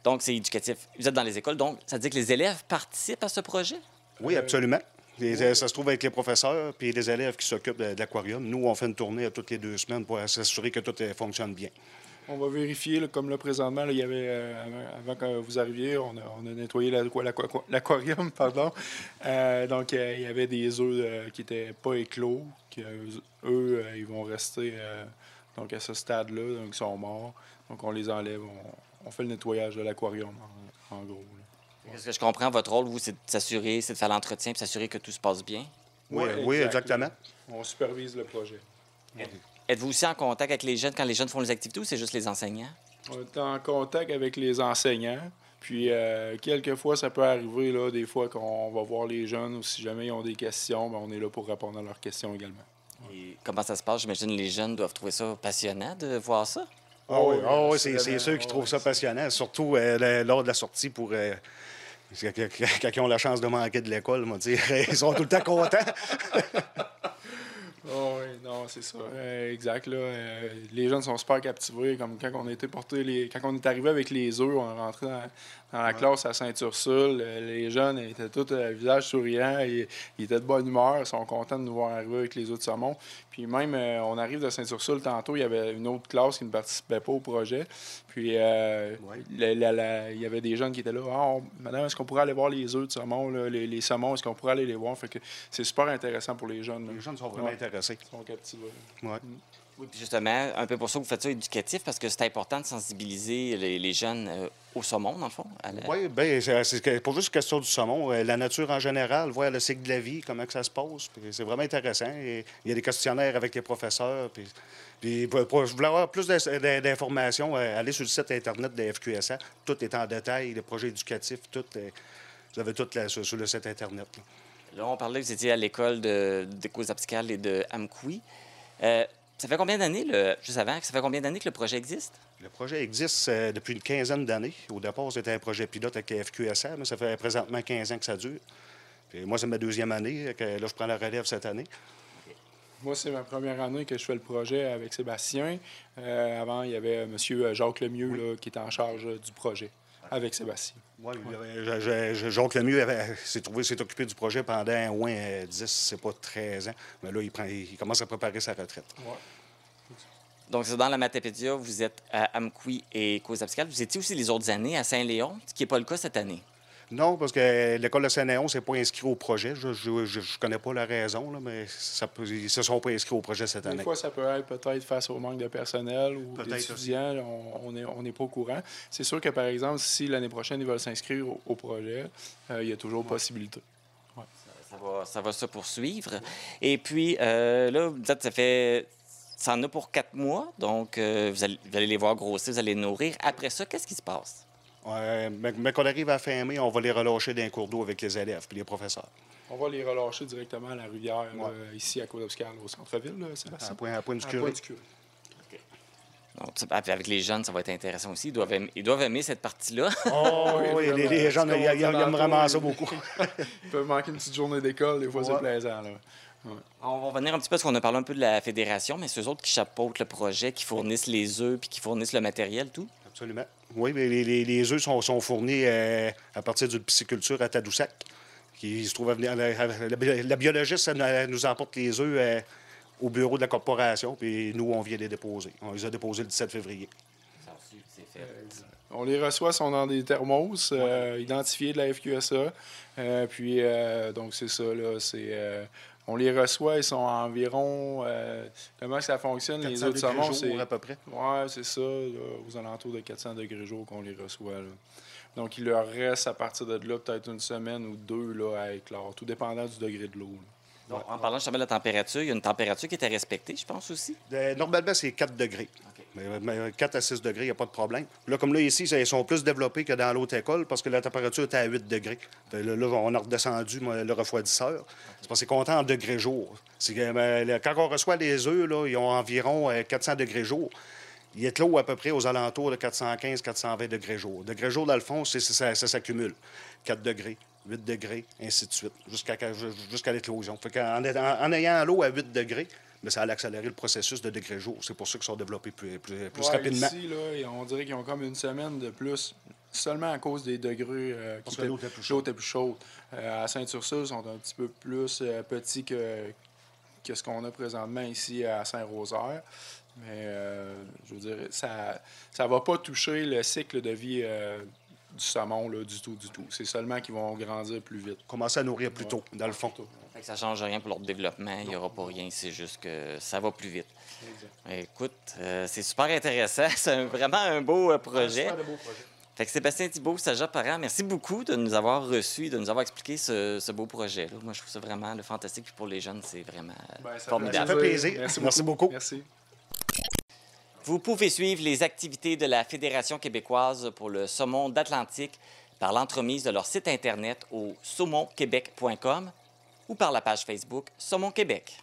Donc, c'est éducatif. Vous êtes dans les écoles, donc ça veut dire que les élèves participent à ce projet? Oui, absolument. ça se trouve avec les professeurs puis les élèves qui s'occupent de, l'aquarium. Nous, on fait une tournée toutes les deux semaines pour s'assurer que tout fonctionne bien. On va vérifier, comme là, présentement, il y avait, euh, avant que vous arriviez, on a, nettoyé l'aquarium, [laughs] pardon. Euh, donc, euh, il y avait des œufs qui n'étaient pas éclos, qui, eux, ils vont rester donc à ce stade-là, donc ils sont morts. Donc, on les enlève, on, fait le nettoyage de l'aquarium, en, gros. Est-ce que je comprends, votre rôle, vous, c'est de s'assurer, c'est de faire l'entretien et s'assurer que tout se passe bien? Oui, oui, exactement. On supervise le projet. Êtes-vous aussi en contact avec les jeunes quand les jeunes font les activités ou c'est juste les enseignants? On est en contact avec les enseignants. Puis, euh, quelquefois, ça peut arriver, là, des fois, qu'on va voir les jeunes ou si jamais ils ont des questions, ben, on est là pour répondre à leurs questions également. Et comment ça se passe? J'imagine que les jeunes doivent trouver ça passionnant de voir ça. Ah oui, ah oui c'est ceux qui trouvent ça passionnant, surtout euh, lors de la sortie pour. Euh, quand ils ont la chance de manquer de l'école, [laughs] ils sont tout le temps contents. [laughs] Oh oui, non, c'est ça. Exact. Là, euh, les jeunes sont super captivés. Comme quand on était porté les. Quand on est arrivé avec les œufs, on est rentré dans, dans la classe à Saint-Ursule. Euh, les jeunes étaient tous à visage souriant. Ils, ils, étaient de bonne humeur. Ils sont contents de nous voir arriver avec les autres saumons. Puis même, euh, on arrive de Saint-Ursule tantôt, il y avait une autre classe qui ne participait pas au projet. Puis euh, il y avait des jeunes qui étaient là. Ah, madame, est-ce qu'on pourrait aller voir les œufs de saumon, les, les, saumons, est-ce qu'on pourrait aller les voir? Fait que c'est super intéressant pour les jeunes. Les jeunes sont vraiment intéressés. Ils sont captivés. Ouais. Oui, puis justement, un peu pour ça que vous faites ça éducatif, parce que c'est important de sensibiliser les, jeunes euh, au saumon, dans le fond. Oui, bien, c'est pas juste question du saumon. Euh, la nature en général, voir le cycle de la vie, comment que ça se passe. C'est vraiment intéressant. il y a des questionnaires avec les professeurs. Puis, puis pour, avoir plus d'informations, euh, allez sur le site Internet de FQSA. Tout est en détail, les projets éducatifs, tout. vous avez tout là, sur, le site Internet. Là. on parlait, vous étiez à l'école de, de et de Amkoui. Ça fait combien d'années, le... juste avant, ça fait combien d'années que le projet existe? Le projet existe euh, depuis une quinzaine d'années. Au départ, c'était un projet pilote avec FQSA, mais ça fait présentement 15 ans que ça dure. moi, c'est ma deuxième année. là, je prends la relève cette année. Moi, c'est ma première année que je fais le projet avec Sébastien. Euh, avant, il y avait M. Jacques Lemieux qui était en charge du projet avec Sébastien. Oui, Jacques Lemieux s'est trouvé, s'est occupé du projet pendant au moins 10, c'est pas 13 ans. Mais là, il, prend, il commence à préparer sa retraite. Donc, c'est dans la Matapédia, vous êtes à Amqui et Cause-Abscal. Vous étiez aussi les autres années à Saint-Léon, ce qui n'est pas le cas cette année. Non, parce que l'école de Saint-Léon ne s'est pas inscrit au projet. Je ne connais pas la raison, mais ça ils ne se sont pas inscrits au projet cette année. Des fois, ça peut être peut-être face au manque de personnel ou d'étudiants. On n'est on pas au courant. C'est sûr que, par exemple, si l'année prochaine, ils veulent s'inscrire au, projet, euh, il y a toujours possibilité. Ça, va, se poursuivre. Et puis, euh, là, vous dites, ça fait ça en a pour quatre mois, donc euh, vous, allez, vous, allez, les voir grossir, vous allez les nourrir. Après ça, qu'est-ce qui se passe? Mais, quand on arrive à fin mai, on va les relâcher d'un cours d'eau avec les élèves et les professeurs. On va les relâcher directement à la rivière, ici à côte au centre-ville, Sébastien? À point, à point du curé. Donc, avec les jeunes, ça va être intéressant aussi. Ils doivent aimer, ils doivent aimer cette partie-là. [laughs] Oh, oui, les, jeunes, ils, aiment vraiment ça beaucoup. [laughs] ils peuvent manquer une petite journée d'école, des fois, c'est plaisant. On va revenir un petit peu parce qu'on a parlé un peu de la fédération, mais c'est eux autres qui chapeautent le projet, qui fournissent les œufs puis qui fournissent le matériel, tout. Absolument. Oui, mais les, les, œufs sont, sont fournis euh, à partir d'une pisciculture à Tadoussac, qui se trouve à venir. La, biologiste nous emporte les œufs euh, au bureau de la corporation, puis nous, on vient les déposer. On les a déposés le 17 février. On les reçoit, sont dans des thermos euh, identifiés de la FQSA. puis, donc, c'est ça, là. C'est on les reçoit, ils sont environ. Euh, comment ça fonctionne, les autres saumons? C'est à peu près. Oui, c'est ça, aux alentours de 400 degrés jour qu'on les reçoit. Donc, il leur reste à partir de là peut-être une semaine ou deux là, à éclore, tout dépendant du degré de l'eau. En parlant justement de la température, il y a une température qui était respectée, je pense aussi? Euh, normalement, c'est 4 degrés. 4 à 6 degrés, il n'y a pas de problème. Là, comme là, ici, ils sont plus développés que dans l'autre école parce que la température était à 8 degrés. Là, on a redescendu le refroidisseur. C'est parce que c'est compté en degrés jour. Ben, quand on reçoit les œufs, ils ont environ 400 euh, degrés jour. Il est l'eau à peu près aux alentours de 415-420 degrés jour. Degrés jour, dans le fond, ça, s'accumule. 4 degrés, 8 degrés, ainsi de suite, jusqu'à l'éclosion. En, en, ayant l'eau à 8 degrés, mais ça allait accélérer le processus de degré jour. C'est pour ça qu'ils sont développés plus, plus, rapidement. Ici, là, on dirait qu'ils ont comme une semaine de plus, seulement à cause des degrés. Euh, Parce que l'eau est plus chaude. Euh, à Saint-Ursule, ils sont un petit peu plus euh, petits que, que ce qu'on a présentement ici à Saint-Rosaire. Mais je veux dire, ça ne va pas toucher le cycle de vie du saumon là, du tout, du tout. C'est seulement qu'ils vont grandir plus vite. Commencer à nourrir plus tôt, dans le fond. Ça ne change rien pour leur développement. Il n'y aura pas rien. C'est juste que ça va plus vite. Écoute, euh, c'est super intéressant. [laughs] C'est vraiment un beau euh, projet. beau projet. Fait que Sébastien Thibault, Saja Parent, merci beaucoup de nous avoir reçus, de nous avoir expliqué ce, beau projet. Moi, je trouve ça vraiment le fantastique. Puis pour les jeunes, c'est vraiment ben, formidable. Ça fait plaisir. Merci, beaucoup. Merci. Vous pouvez suivre les activités de la Fédération québécoise pour le saumon d'Atlantique par l'entremise de leur site Internet au saumonquebec.com ou par la page Facebook Saumon Québec.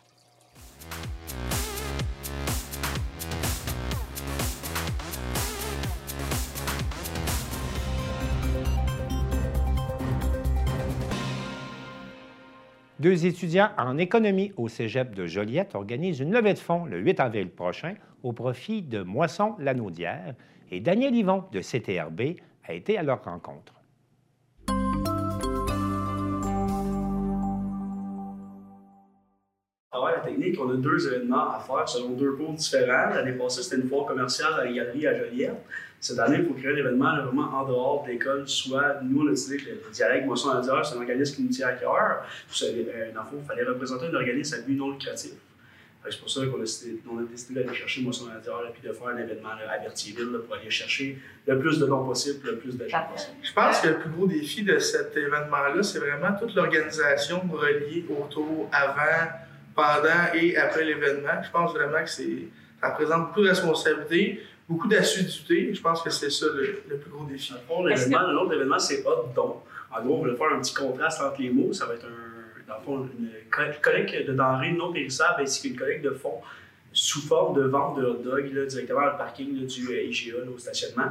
Deux étudiants en économie au cégep de Joliette organisent une levée de fonds le 8 avril prochain au profit de Moisson Lanaudière et Daniel Yvon de CTRB a été à leur rencontre. La technique, on a deux événements à faire selon deux cours différents. L'année passée, c'était une foire commerciale à la galerie à Joliette. Cette année, il faut créer un événement vraiment en dehors de l'école. Soit, nous, on a décidé que le dialecte Moisson c'est un organisme qui nous tient à cœur. Euh, dans le fond, il fallait représenter un organisme à but non lucratif. C'est pour ça qu'on a décidé, on a décidé d'aller chercher Moisson et puis de faire un événement à Berthierville pour aller chercher le plus de dons possible, le plus de gens possible. Je pense que le plus gros défi de cet événement-là, c'est vraiment toute l'organisation reliée autour, avant, pendant et après l'événement. Je pense vraiment que ça représente beaucoup de responsabilités, beaucoup d'assiduité. Je pense que c'est ça le, plus gros défi. Le de l'événement, c'est Hot Don. En gros, on va faire un petit contraste entre les mots. Ça va être un dans le fond, une collecte de denrées non périssables ainsi qu'une collecte de fonds sous forme de vente de hot dog directement dans le parking du euh, IGA, au stationnement.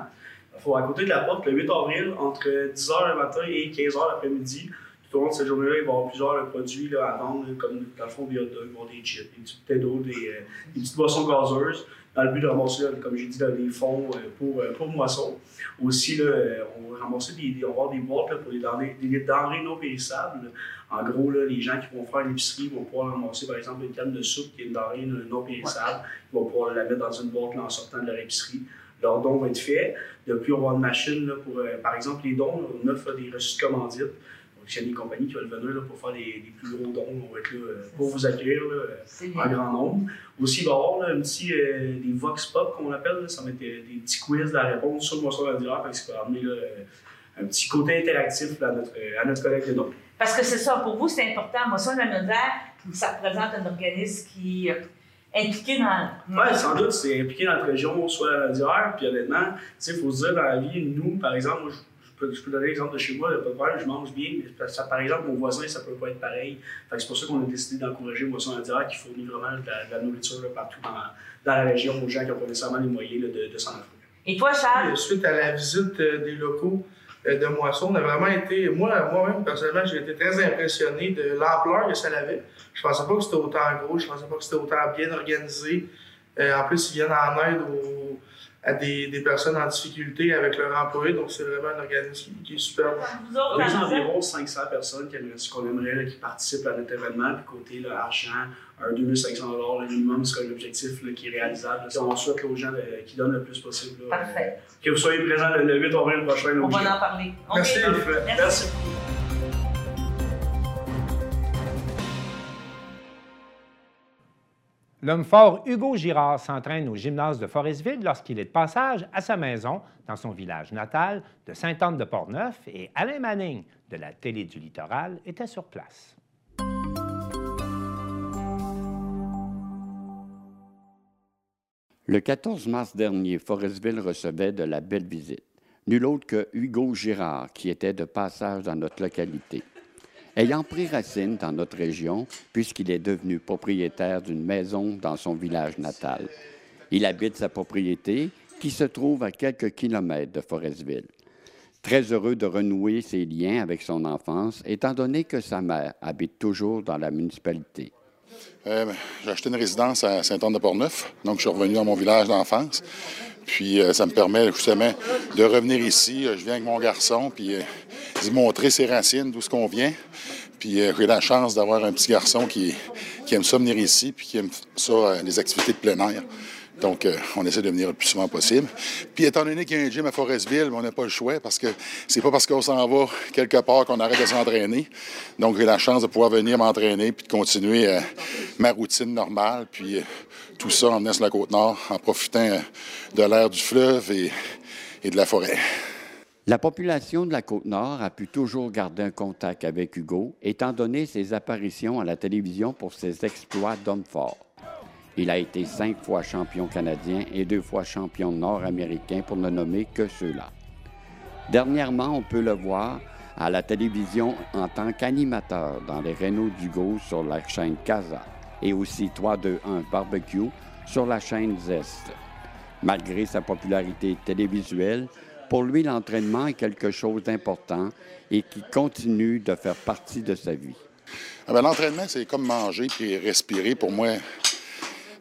Il faut à côté de la porte, le 8 avril, entre 10h le matin et 15h l'après-midi. Tout au long de cette journée-là, il va y avoir plusieurs produits là, à vendre, comme dans le fond des des chips, des petites d'eau, des, euh, des petites boissons gazeuses dans le but de ramasser, comme j'ai dit, des fonds euh, pour, euh, pour moisson. Aussi, euh, on va ramasser des, on va avoir des boîtes pour les denrées, denrées non périssables. En gros, les gens qui vont faire une épicerie vont pouvoir ramasser, par exemple, une canne de soupe qui est une denrée non périssable. Ils vont pouvoir la mettre dans une boîte en sortant de leur épicerie. Leur don va être fait. Depuis, on va avoir une machine là, pour, par exemple, les dons. on offre des reçus de commandite. Donc, il y a des compagnies qui veulent venir là, pour faire des, plus gros dons. On va être là euh, pour vous accueillir là, en grand nombre. Aussi, il va y avoir un petit, euh, des vox pop qu'on appelle. Ça va être des, petits quiz de la réponse sur le moisson de direct. Ça va amener là, un petit côté interactif à, notre, à notre collecte de dons. Parce que c'est ça, pour vous, c'est important. Moisson de la ça représente un organisme qui est impliqué dans. Oui, sans doute, c'est impliqué dans notre région, soit à la d'hier. Puis honnêtement, il faut se dire dans la vie, nous, par exemple, moi, je peux donner l'exemple de chez moi, il n'y a pas de problème, je mange bien, mais ça, par exemple, mon voisin, ça ne peut pas être pareil. C'est pour ça qu'on a décidé d'encourager Moisson Indirect qui fournit vraiment de la, nourriture partout dans, dans, la région aux gens qui n'ont pas nécessairement les moyens de, de s'en offrir. Et toi, Charles? Suite à la visite euh, des locaux euh, de Moisson, on a vraiment été, moi, moi-même, personnellement, j'ai été très impressionné de l'ampleur que ça avait. Je ne pensais pas que c'était autant gros, je ne pensais pas que c'était autant bien organisé. Euh, en plus, ils viennent en aide aux à des, des, personnes en difficulté avec leur employé. Donc, c'est vraiment un organisme qui, est super. On a environ 500 personnes qu'on aimerait là, qui participent à notre événement. Puis, côté là, argent, un 2500 le minimum, c'est l'objectif qui est réalisable. On souhaite aux gens qui donnent le plus possible. Là, Parfait. que vous soyez présents le, 8 avril prochain. On va en parler. Merci. Merci. Merci. L'homme fort Hugo Girard s'entraîne au gymnase de Forestville lorsqu'il est de passage à sa maison dans son village natal de Sainte-Anne-de-Portneuf et Alain Manning de la Télé du Littoral était sur place. Le 14 mars dernier, Forestville recevait de la belle visite. Nul autre que Hugo Girard, qui était de passage dans notre localité. Ayant pris racine dans notre région, puisqu'il est devenu propriétaire d'une maison dans son village natal. Il habite sa propriété, qui se trouve à quelques kilomètres de Forestville. Très heureux de renouer ses liens avec son enfance, étant donné que sa mère habite toujours dans la municipalité. Euh, j'ai acheté une résidence à Saint-Anne-de-Portneuf, donc je suis revenu dans mon village d'enfance. Puis euh, ça me permet justement de revenir ici. Euh, je viens avec mon garçon, puis d'y montrer ses racines, d'où ce qu'on vient. Puis j'ai la chance d'avoir un petit garçon qui, qui, aime ça venir ici, puis qui aime ça, les activités de plein air. Donc, euh, on essaie de venir le plus souvent possible. Puis, étant donné qu'il y a un gym à Forestville, on n'a pas le choix parce que c'est pas parce qu'on s'en va quelque part qu'on arrête de s'entraîner. Donc, j'ai la chance de pouvoir venir m'entraîner puis de continuer euh, ma routine normale. Puis, euh, tout ça en venant sur la Côte-Nord, en profitant de l'air du fleuve et, et de la forêt. La population de la Côte-Nord a pu toujours garder un contact avec Hugo, étant donné ses apparitions à la télévision pour ses exploits d'homme fort. Il a été cinq fois champion canadien et deux fois champion nord-américain pour ne nommer que ceux-là. Dernièrement, on peut le voir à la télévision en tant qu'animateur dans les Renault Dugo sur la chaîne Casa et aussi 321 Barbecue sur la chaîne Zest. Malgré sa popularité télévisuelle, pour lui, l'entraînement est quelque chose d'important et qui continue de faire partie de sa vie. Ah ben, l'entraînement, c'est comme manger et respirer. Pour moi,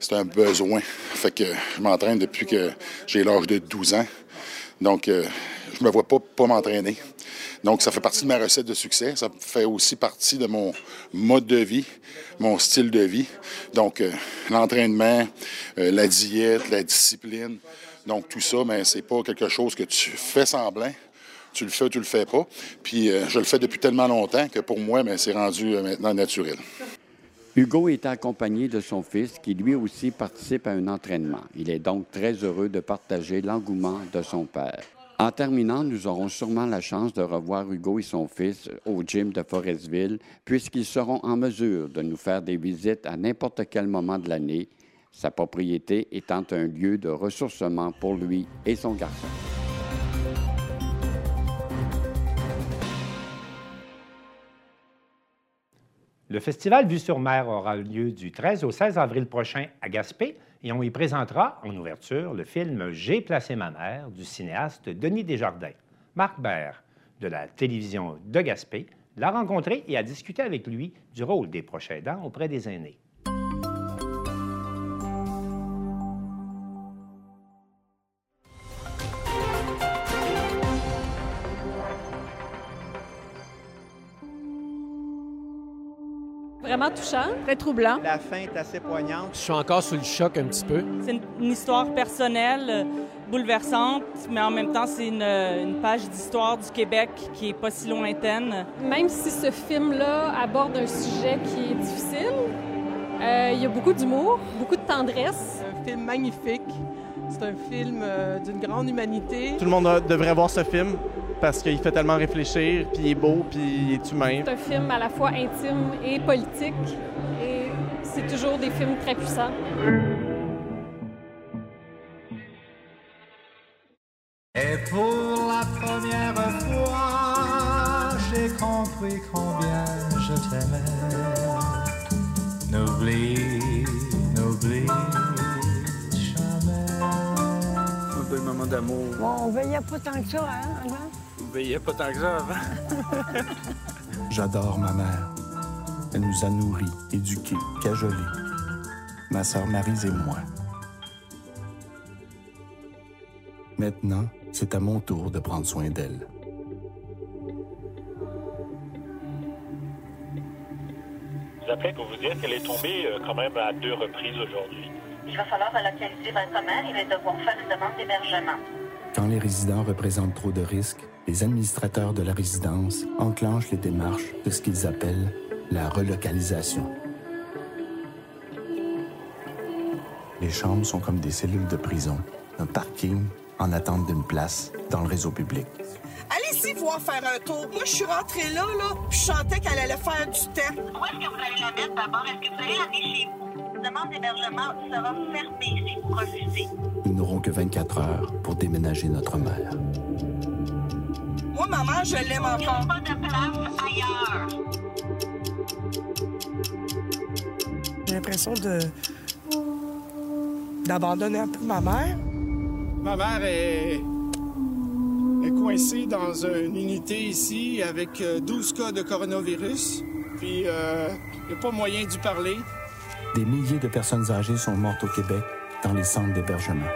c'est un besoin. Fait que je m'entraîne depuis que j'ai l'âge de 12 ans. Donc, euh, je me vois pas pas m'entraîner. Donc, ça fait partie de ma recette de succès. Ça fait aussi partie de mon mode de vie, mon style de vie. Donc, euh, l'entraînement, euh, la diète, la discipline. Donc, tout ça, mais c'est pas quelque chose que tu fais semblant. Tu le fais ou tu le fais pas. Puis, je le fais depuis tellement longtemps que pour moi, c'est rendu maintenant naturel. Hugo est accompagné de son fils qui lui aussi participe à un entraînement. Il est donc très heureux de partager l'engouement de son père. En terminant, nous aurons sûrement la chance de revoir Hugo et son fils au gym de Forestville, puisqu'ils seront en mesure de nous faire des visites à n'importe quel moment de l'année, sa propriété étant un lieu de ressourcement pour lui et son garçon. Le festival Vue sur mer aura lieu du 13 au 16 avril prochain à Gaspé et on y présentera en ouverture le film J'ai placé ma mère du cinéaste Denis Desjardins. Marc Baird de la télévision de Gaspé l'a rencontré et a discuté avec lui du rôle des proches aidants auprès des aînés. Vraiment touchant, très troublant. La fin est assez poignante. Je suis encore sous le choc un petit peu. C'est une, une histoire personnelle, euh, bouleversante, mais en même temps, c'est une, une page d'histoire du Québec qui est pas si lointaine. Même si ce film-là aborde un sujet qui est difficile, euh, il y a beaucoup d'humour, beaucoup de tendresse. Un film magnifique. C'est un film euh, d'une grande humanité. Tout le monde a- devrait voir ce film parce qu'il fait tellement réfléchir, puis il est beau, puis il est humain. C'est un film à la fois intime et politique, et c'est toujours des films très puissants. Et pour la première fois, j'ai compris combien je t'aimais. N'oublie, n'oublie jamais. Un peu le moment d'amour. Bon, on veillait pas tant que ça, hein, avant? Pas tant que ça avant. [laughs] J'adore ma mère. Elle nous a nourris, éduqués, cajolés. Ma sœur Marise et moi. Maintenant, c'est à mon tour de prendre soin d'elle. Je vous appelez pour vous dire qu'elle est tombée euh, quand même à deux reprises aujourd'hui. Il va falloir relocaliser votre mère et va devoir faire une demande d'hébergement. Quand les résidents représentent trop de risques, les administrateurs de la résidence enclenchent les démarches de ce qu'ils appellent la relocalisation. Les chambres sont comme des cellules de prison, un parking en attente d'une place dans le réseau public. Allez-y voir faire un tour. Moi, je suis rentrée là, là, puis je sentais qu'elle allait faire du temps. Où est-ce que vous allez la mettre d'abord? Est-ce que vous allez l'amener chez vous? La demande d'hébergement sera fermée si vous refusez. Nous n'aurons que 24 heures pour déménager notre mère. Moi, maman, je l'aime encore. Pas de place ailleurs. J'ai l'impression de d'abandonner un peu ma mère. Ma mère est, est coincée dans une unité ici avec euh, 12 cas de coronavirus. Puis, il n'y a pas moyen d'y parler. Des milliers de personnes âgées sont mortes au Québec dans les centres d'hébergement,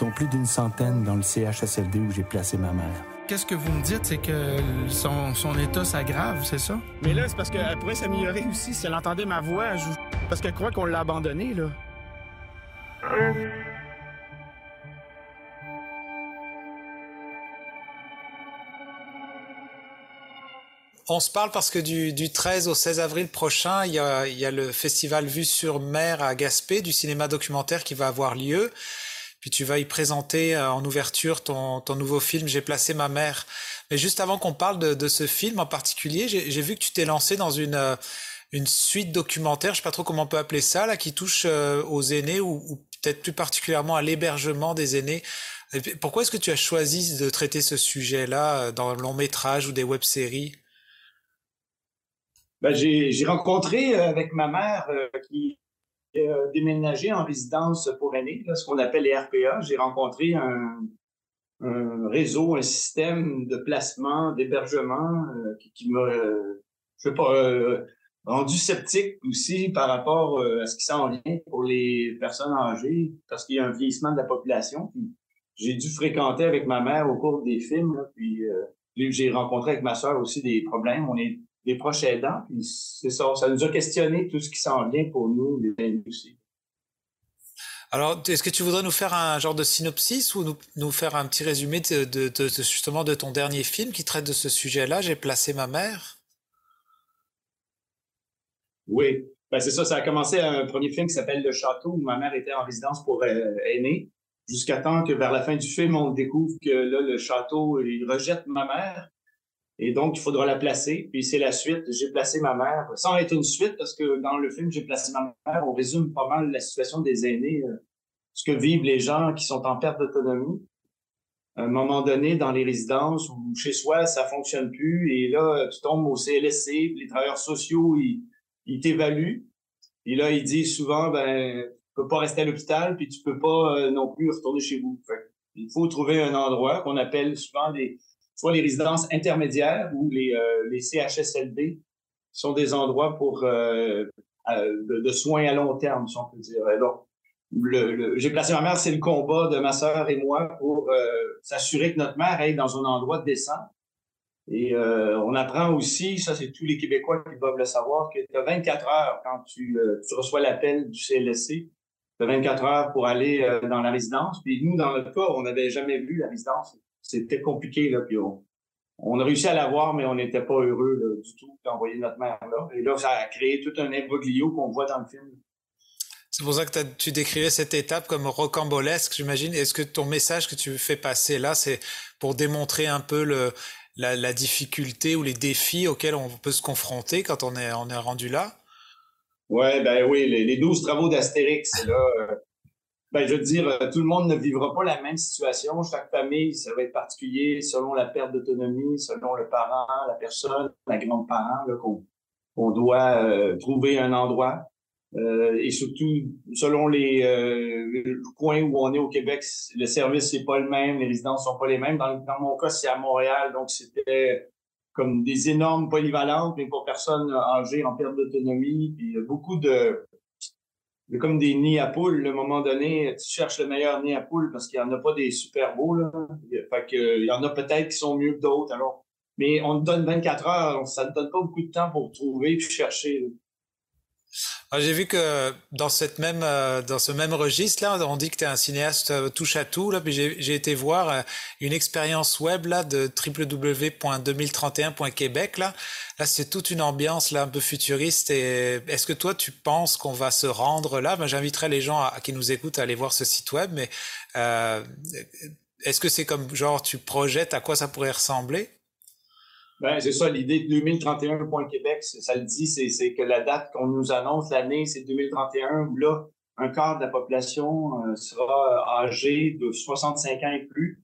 dont plus d'une centaine dans le CHSLD où j'ai placé ma mère. Qu'est-ce que vous me dites, c'est que son, son état s'aggrave, c'est ça? Mais là, c'est parce qu'elle pourrait s'améliorer aussi si elle entendait ma voix. Parce qu'elle croit qu'on l'a abandonnée, là. On se parle parce que du, du 13 au 16 avril prochain, il y, a, il y a le festival Vue sur mer à Gaspé du cinéma documentaire qui va avoir lieu. Puis tu vas y présenter euh, en ouverture ton, ton nouveau film J'ai placé ma mère. Mais juste avant qu'on parle de, de ce film en particulier, j'ai vu que tu t'es lancé dans une, euh, une suite documentaire, je sais pas trop comment on peut appeler ça, là, qui touche euh, aux aînés ou, ou peut-être plus particulièrement à l'hébergement des aînés. Pourquoi est-ce que tu as choisi de traiter ce sujet-là dans le long métrage ou des web-séries? Ben, j'ai rencontré euh, avec ma mère euh, qui a déménagé en résidence pour aînés, là, ce qu'on appelle les RPA. J'ai rencontré un, un réseau, un système de placement, d'hébergement euh, qui, qui m'a, euh, je sais pas, euh, rendu sceptique aussi par rapport euh, à ce qui s'en vient pour les personnes âgées, parce qu'il y a un vieillissement de la population. J'ai dû fréquenter avec ma mère au cours des films, là, puis euh, j'ai rencontré avec ma sœur aussi des problèmes. On est des proches aidants, puis c'est ça, ça nous a questionné tout ce qui s'en vient pour nous, les aussi. Alors, est-ce que tu voudrais nous faire un genre de synopsis ou nous, nous faire un petit résumé de, de- de- de- justement de ton dernier film qui traite de ce sujet-là J'ai placé ma mère? Oui. Ben, c'est ça, ça a commencé à un premier film qui s'appelle Le Château, où ma mère était en résidence pour euh, aînés, jusqu'à temps que vers la fin du film, on découvre que là, le château, il rejette ma mère. Et donc, il faudra la placer. Puis c'est la suite. J'ai placé ma mère, sans être une suite, parce que dans le film, j'ai placé ma mère. On résume pas mal la situation des aînés, euh, ce que vivent les gens qui sont en perte d'autonomie. À un moment donné, dans les résidences ou chez soi, ça fonctionne plus. Et là, tu tombes au CLSC, les travailleurs sociaux, ils, ils t'évaluent. Et là, ils disent souvent, ben, tu peux pas rester à l'hôpital, puis tu peux pas euh, non plus retourner chez vous. Fait, il faut trouver un endroit qu'on appelle souvent les, soit les résidences intermédiaires ou les, euh, CHSLD, sont des endroits pour euh, de, de, soins à long terme, si on peut dire. Donc, j'ai placé ma mère, c'est le combat de ma sœur et moi pour s'assurer que notre mère aille dans un endroit décent et euh, on apprend aussi, ça c'est tous les Québécois qui doivent le savoir, que tu as 24 heures quand tu, euh, tu reçois l'appel du CLSC. Tu as 24 heures pour aller euh, dans la résidence. Puis nous, dans notre cas, on n'avait jamais vu la résidence. C'était compliqué. Là, puis on, on a réussi à la voir, mais on n'était pas heureux là, du tout d'envoyer notre mère là. Et là, ça a créé tout un imbroglio qu'on voit dans le film. C'est pour ça que tu décrivais cette étape comme rocambolesque, j'imagine. Est-ce que ton message que tu fais passer là, c'est pour démontrer un peu le, la, la, difficulté ou les défis auxquels on peut se confronter quand on est, on est rendu là? Ouais, ben oui, les, 12 travaux d'Astérix, là, euh, ben, je veux dire, euh, tout le monde ne vivra pas la même situation. Chaque famille, ça va être particulier selon la perte d'autonomie, selon le parent, la personne, la grande-parent, qu'on on doit euh, trouver un endroit. Euh, et surtout, selon les, euh, coins où on est au Québec, le service n'est pas le même, les résidences sont pas les mêmes. Dans, dans mon cas, c'est à Montréal, donc c'était comme des énormes polyvalentes, mais pour personnes âgées en perte d'autonomie. Puis beaucoup de, comme des nids à poules. À un moment donné, tu cherches le meilleur nid à poules parce qu'il n'y en a pas des super beaux. Là. Fait que, il y en a peut-être qui sont mieux que d'autres. Alors, mais on te donne 24 heures, ça ne donne pas beaucoup de temps pour trouver puis chercher. Ah, j'ai vu que dans cette même euh, dans ce même registre là, on dit que tu es un cinéaste euh, touche à tout là, puis j'ai été voir euh, une expérience web là de www.2031.québec là. Là, c'est toute une ambiance là un peu futuriste et est-ce que toi tu penses qu'on va se rendre là? Ben, j'inviterai les gens à, qui nous écoutent à aller voir ce site web mais euh, est-ce que c'est comme genre tu projettes à quoi ça pourrait ressembler? Ben, c'est ça, l'idée de 2031.Québec, ça le dit, c'est que la date qu'on nous annonce, l'année, c'est 2031, où là, un quart de la population euh, sera âgée de 65 ans et plus.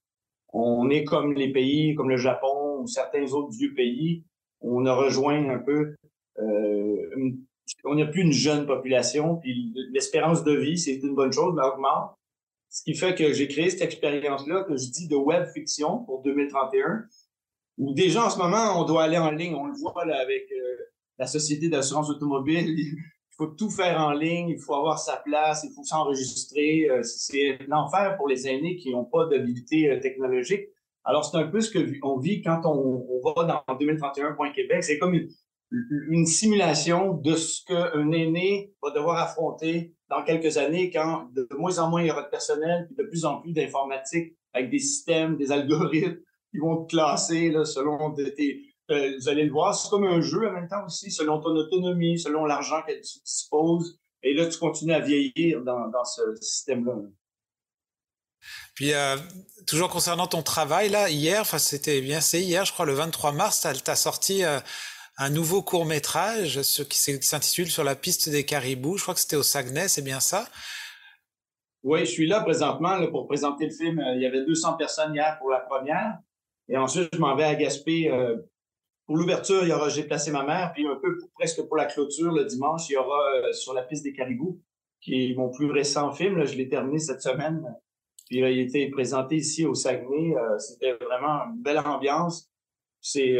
On est comme les pays, comme le Japon ou certains autres vieux pays. On a rejoint un peu, euh, on n'a plus une jeune population, puis l'espérance de vie, c'est une bonne chose, mais augmente. Ce qui fait que j'ai créé cette expérience-là que je dis de web fiction pour 2031 où déjà en ce moment, on doit aller en ligne. On le voit là, avec euh, la société d'assurance automobile. Il faut tout faire en ligne, il faut avoir sa place, il faut s'enregistrer. Euh, c'est l'enfer pour les aînés qui n'ont pas d'habilité euh, technologique. Alors, c'est un peu ce qu'on vit quand on, on va dans 2031.Québec. C'est comme une, une, simulation de ce qu'un aîné va devoir affronter dans quelques années quand de moins en moins il y aura de personnel, puis de plus en plus d'informatique avec des systèmes, des algorithmes ils vont te classer là, selon tes, euh, vous allez le voir, c'est comme un jeu en même temps aussi, selon ton autonomie, selon l'argent que tu disposes. Et là, tu continues à vieillir dans, dans ce système-là. Puis, euh, toujours concernant ton travail, là, hier, enfin, c'était bien, c'est hier, je crois, le 23 mars, tu as, sorti euh, un nouveau court-métrage qui s'intitule Sur la piste des caribous. Je crois que c'était au Saguenay, c'est bien ça? Oui, je suis là présentement là, pour présenter le film. Il y avait 200 personnes hier pour la première. Et ensuite, je m'en vais à Gaspé. Euh, pour l'ouverture, il y aura J'ai placé ma mère, puis un peu presque pour la clôture, le dimanche, il y aura euh, Sur la piste des caribous, qui est mon plus récent film. Là, je l'ai terminé cette semaine. Puis il a été présenté ici au Saguenay. Euh, c'était vraiment une belle ambiance. C'est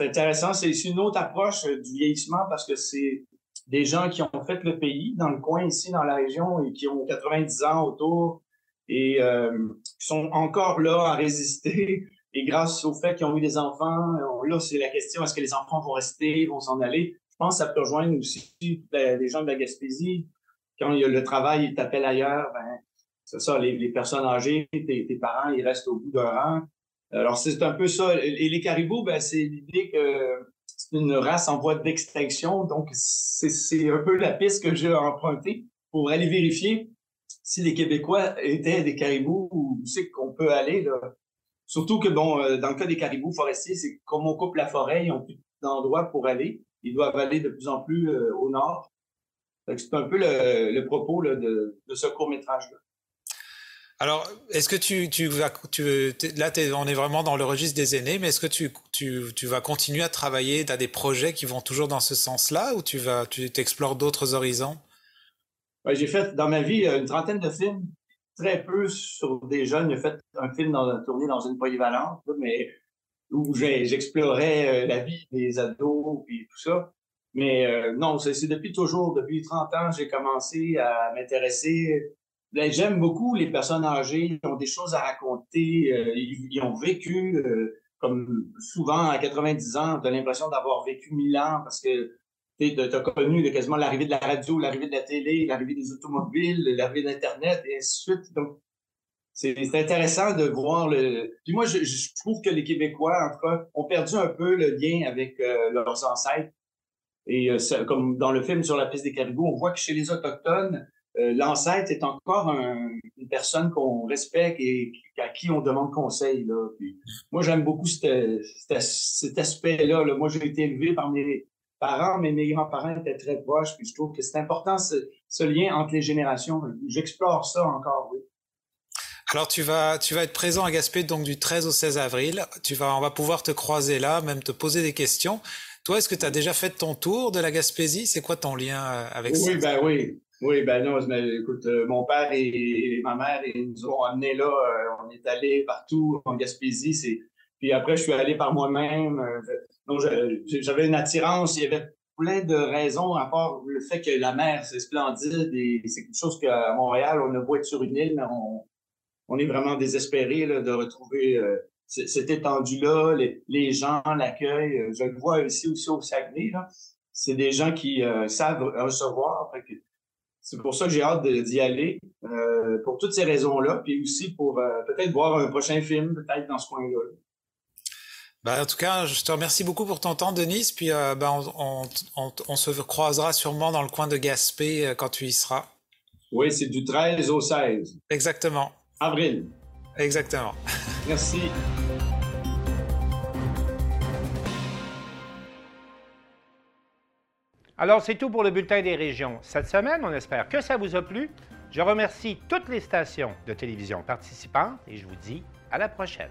intéressant. C'est une autre approche du vieillissement parce que c'est des gens qui ont fait le pays dans le coin ici, dans la région, et qui ont 90 ans autour et qui sont encore là à résister et grâce au fait qu'ils ont eu des enfants, là, c'est la question, est-ce que les enfants vont rester, vont s'en aller? Je pense que ça peut rejoindre aussi les gens de la Gaspésie. Quand il y a le travail, ils t'appellent ailleurs, ben, c'est ça, les, personnes âgées, tes, parents, ils restent au bout d'un rang. Alors, c'est un peu ça. Et les caribous, ben, c'est l'idée que c'est une race en voie d'extinction. Donc, c'est un peu la piste que j'ai empruntée pour aller vérifier si les Québécois étaient des caribous ou c'est qu'on peut aller. Là. Surtout que, bon, euh, dans le cas des caribous forestiers, c'est comme on coupe la forêt, ils n'ont plus d'endroit pour aller. Ils doivent aller de plus en plus euh, au nord. C'est un peu le, propos là, de, de, ce court-métrage-là. Alors, est-ce que tu, tu vas, tu, là, on est vraiment dans le registre des aînés, mais est-ce que tu, tu, tu, vas continuer à travailler dans des projets qui vont toujours dans ce sens-là, ou tu vas, tu t'explores d'autres horizons? J'ai fait dans ma vie une trentaine de films, très peu sur des jeunes. J'ai fait un film dans, tourné dans une polyvalente, mais où j'explorais euh, la vie des ados et tout ça. Mais euh, non, c'est depuis toujours, depuis 30 ans, j'ai commencé à m'intéresser ben, j'aime beaucoup les personnes âgées, ils ont des choses à raconter, euh, ils, ont vécu, comme souvent à 90 ans, tu as l'impression d'avoir vécu mille ans parce que tu as connu quasiment l'arrivée de la radio, l'arrivée de la télé, l'arrivée des automobiles, l'arrivée d'Internet, et ainsi de suite. Donc, c'est intéressant de voir le. Puis moi, je, trouve que les Québécois, en tout cas, ont perdu un peu le lien avec euh, leurs ancêtres. Et comme dans le film sur la piste des caribous, on voit que chez les Autochtones, euh, l'ancêtre est encore une personne qu'on respecte et à qui on demande conseil. Là. moi, j'aime beaucoup cet, aspect-là. Moi, j'ai été élevé par mes parents, mais mes grands-parents étaient très proches. Puis je trouve que c'est important ce, lien entre les générations. J'explore ça encore, oui. Alors tu vas, tu vas être présent à Gaspé donc du 13 au 16 avril. Tu vas, on va pouvoir te croiser là, même te poser des questions. Toi, est-ce que tu as déjà fait ton tour de la Gaspésie? C'est quoi ton lien euh, avec ça? Oui, ben oui. Oui, ben non, mais écoute, euh, mon père et, ma mère ils nous ont amenés là. Euh, on est allé partout en Gaspésie. C'est... Puis après, je suis allé par moi-même. Euh, donc, j'avais une attirance. Il y avait plein de raisons, à part le fait que la mer, c'est splendide et c'est quelque chose qu'à Montréal, on a beau être sur une île, mais on, on est vraiment désespéré de retrouver cette étendue-là, les, gens, l'accueil. Je le vois ici aussi au Saguenay. C'est des gens qui savent recevoir. Que, c'est pour ça que j'ai hâte d'y aller, euh, pour toutes ces raisons-là, puis aussi pour euh, peut-être voir un prochain film, peut-être dans ce coin-là. Ben, en tout cas, je te remercie beaucoup pour ton temps, Denise. Puis euh, ben, on, se croisera sûrement dans le coin de Gaspé quand tu y seras. Oui, c'est du 13 au 16. Exactement. Avril. Exactement. Merci. Alors, c'est tout pour le bulletin des régions. Cette semaine, on espère que ça vous a plu. Je remercie toutes les stations de télévision participantes et je vous dis à la prochaine.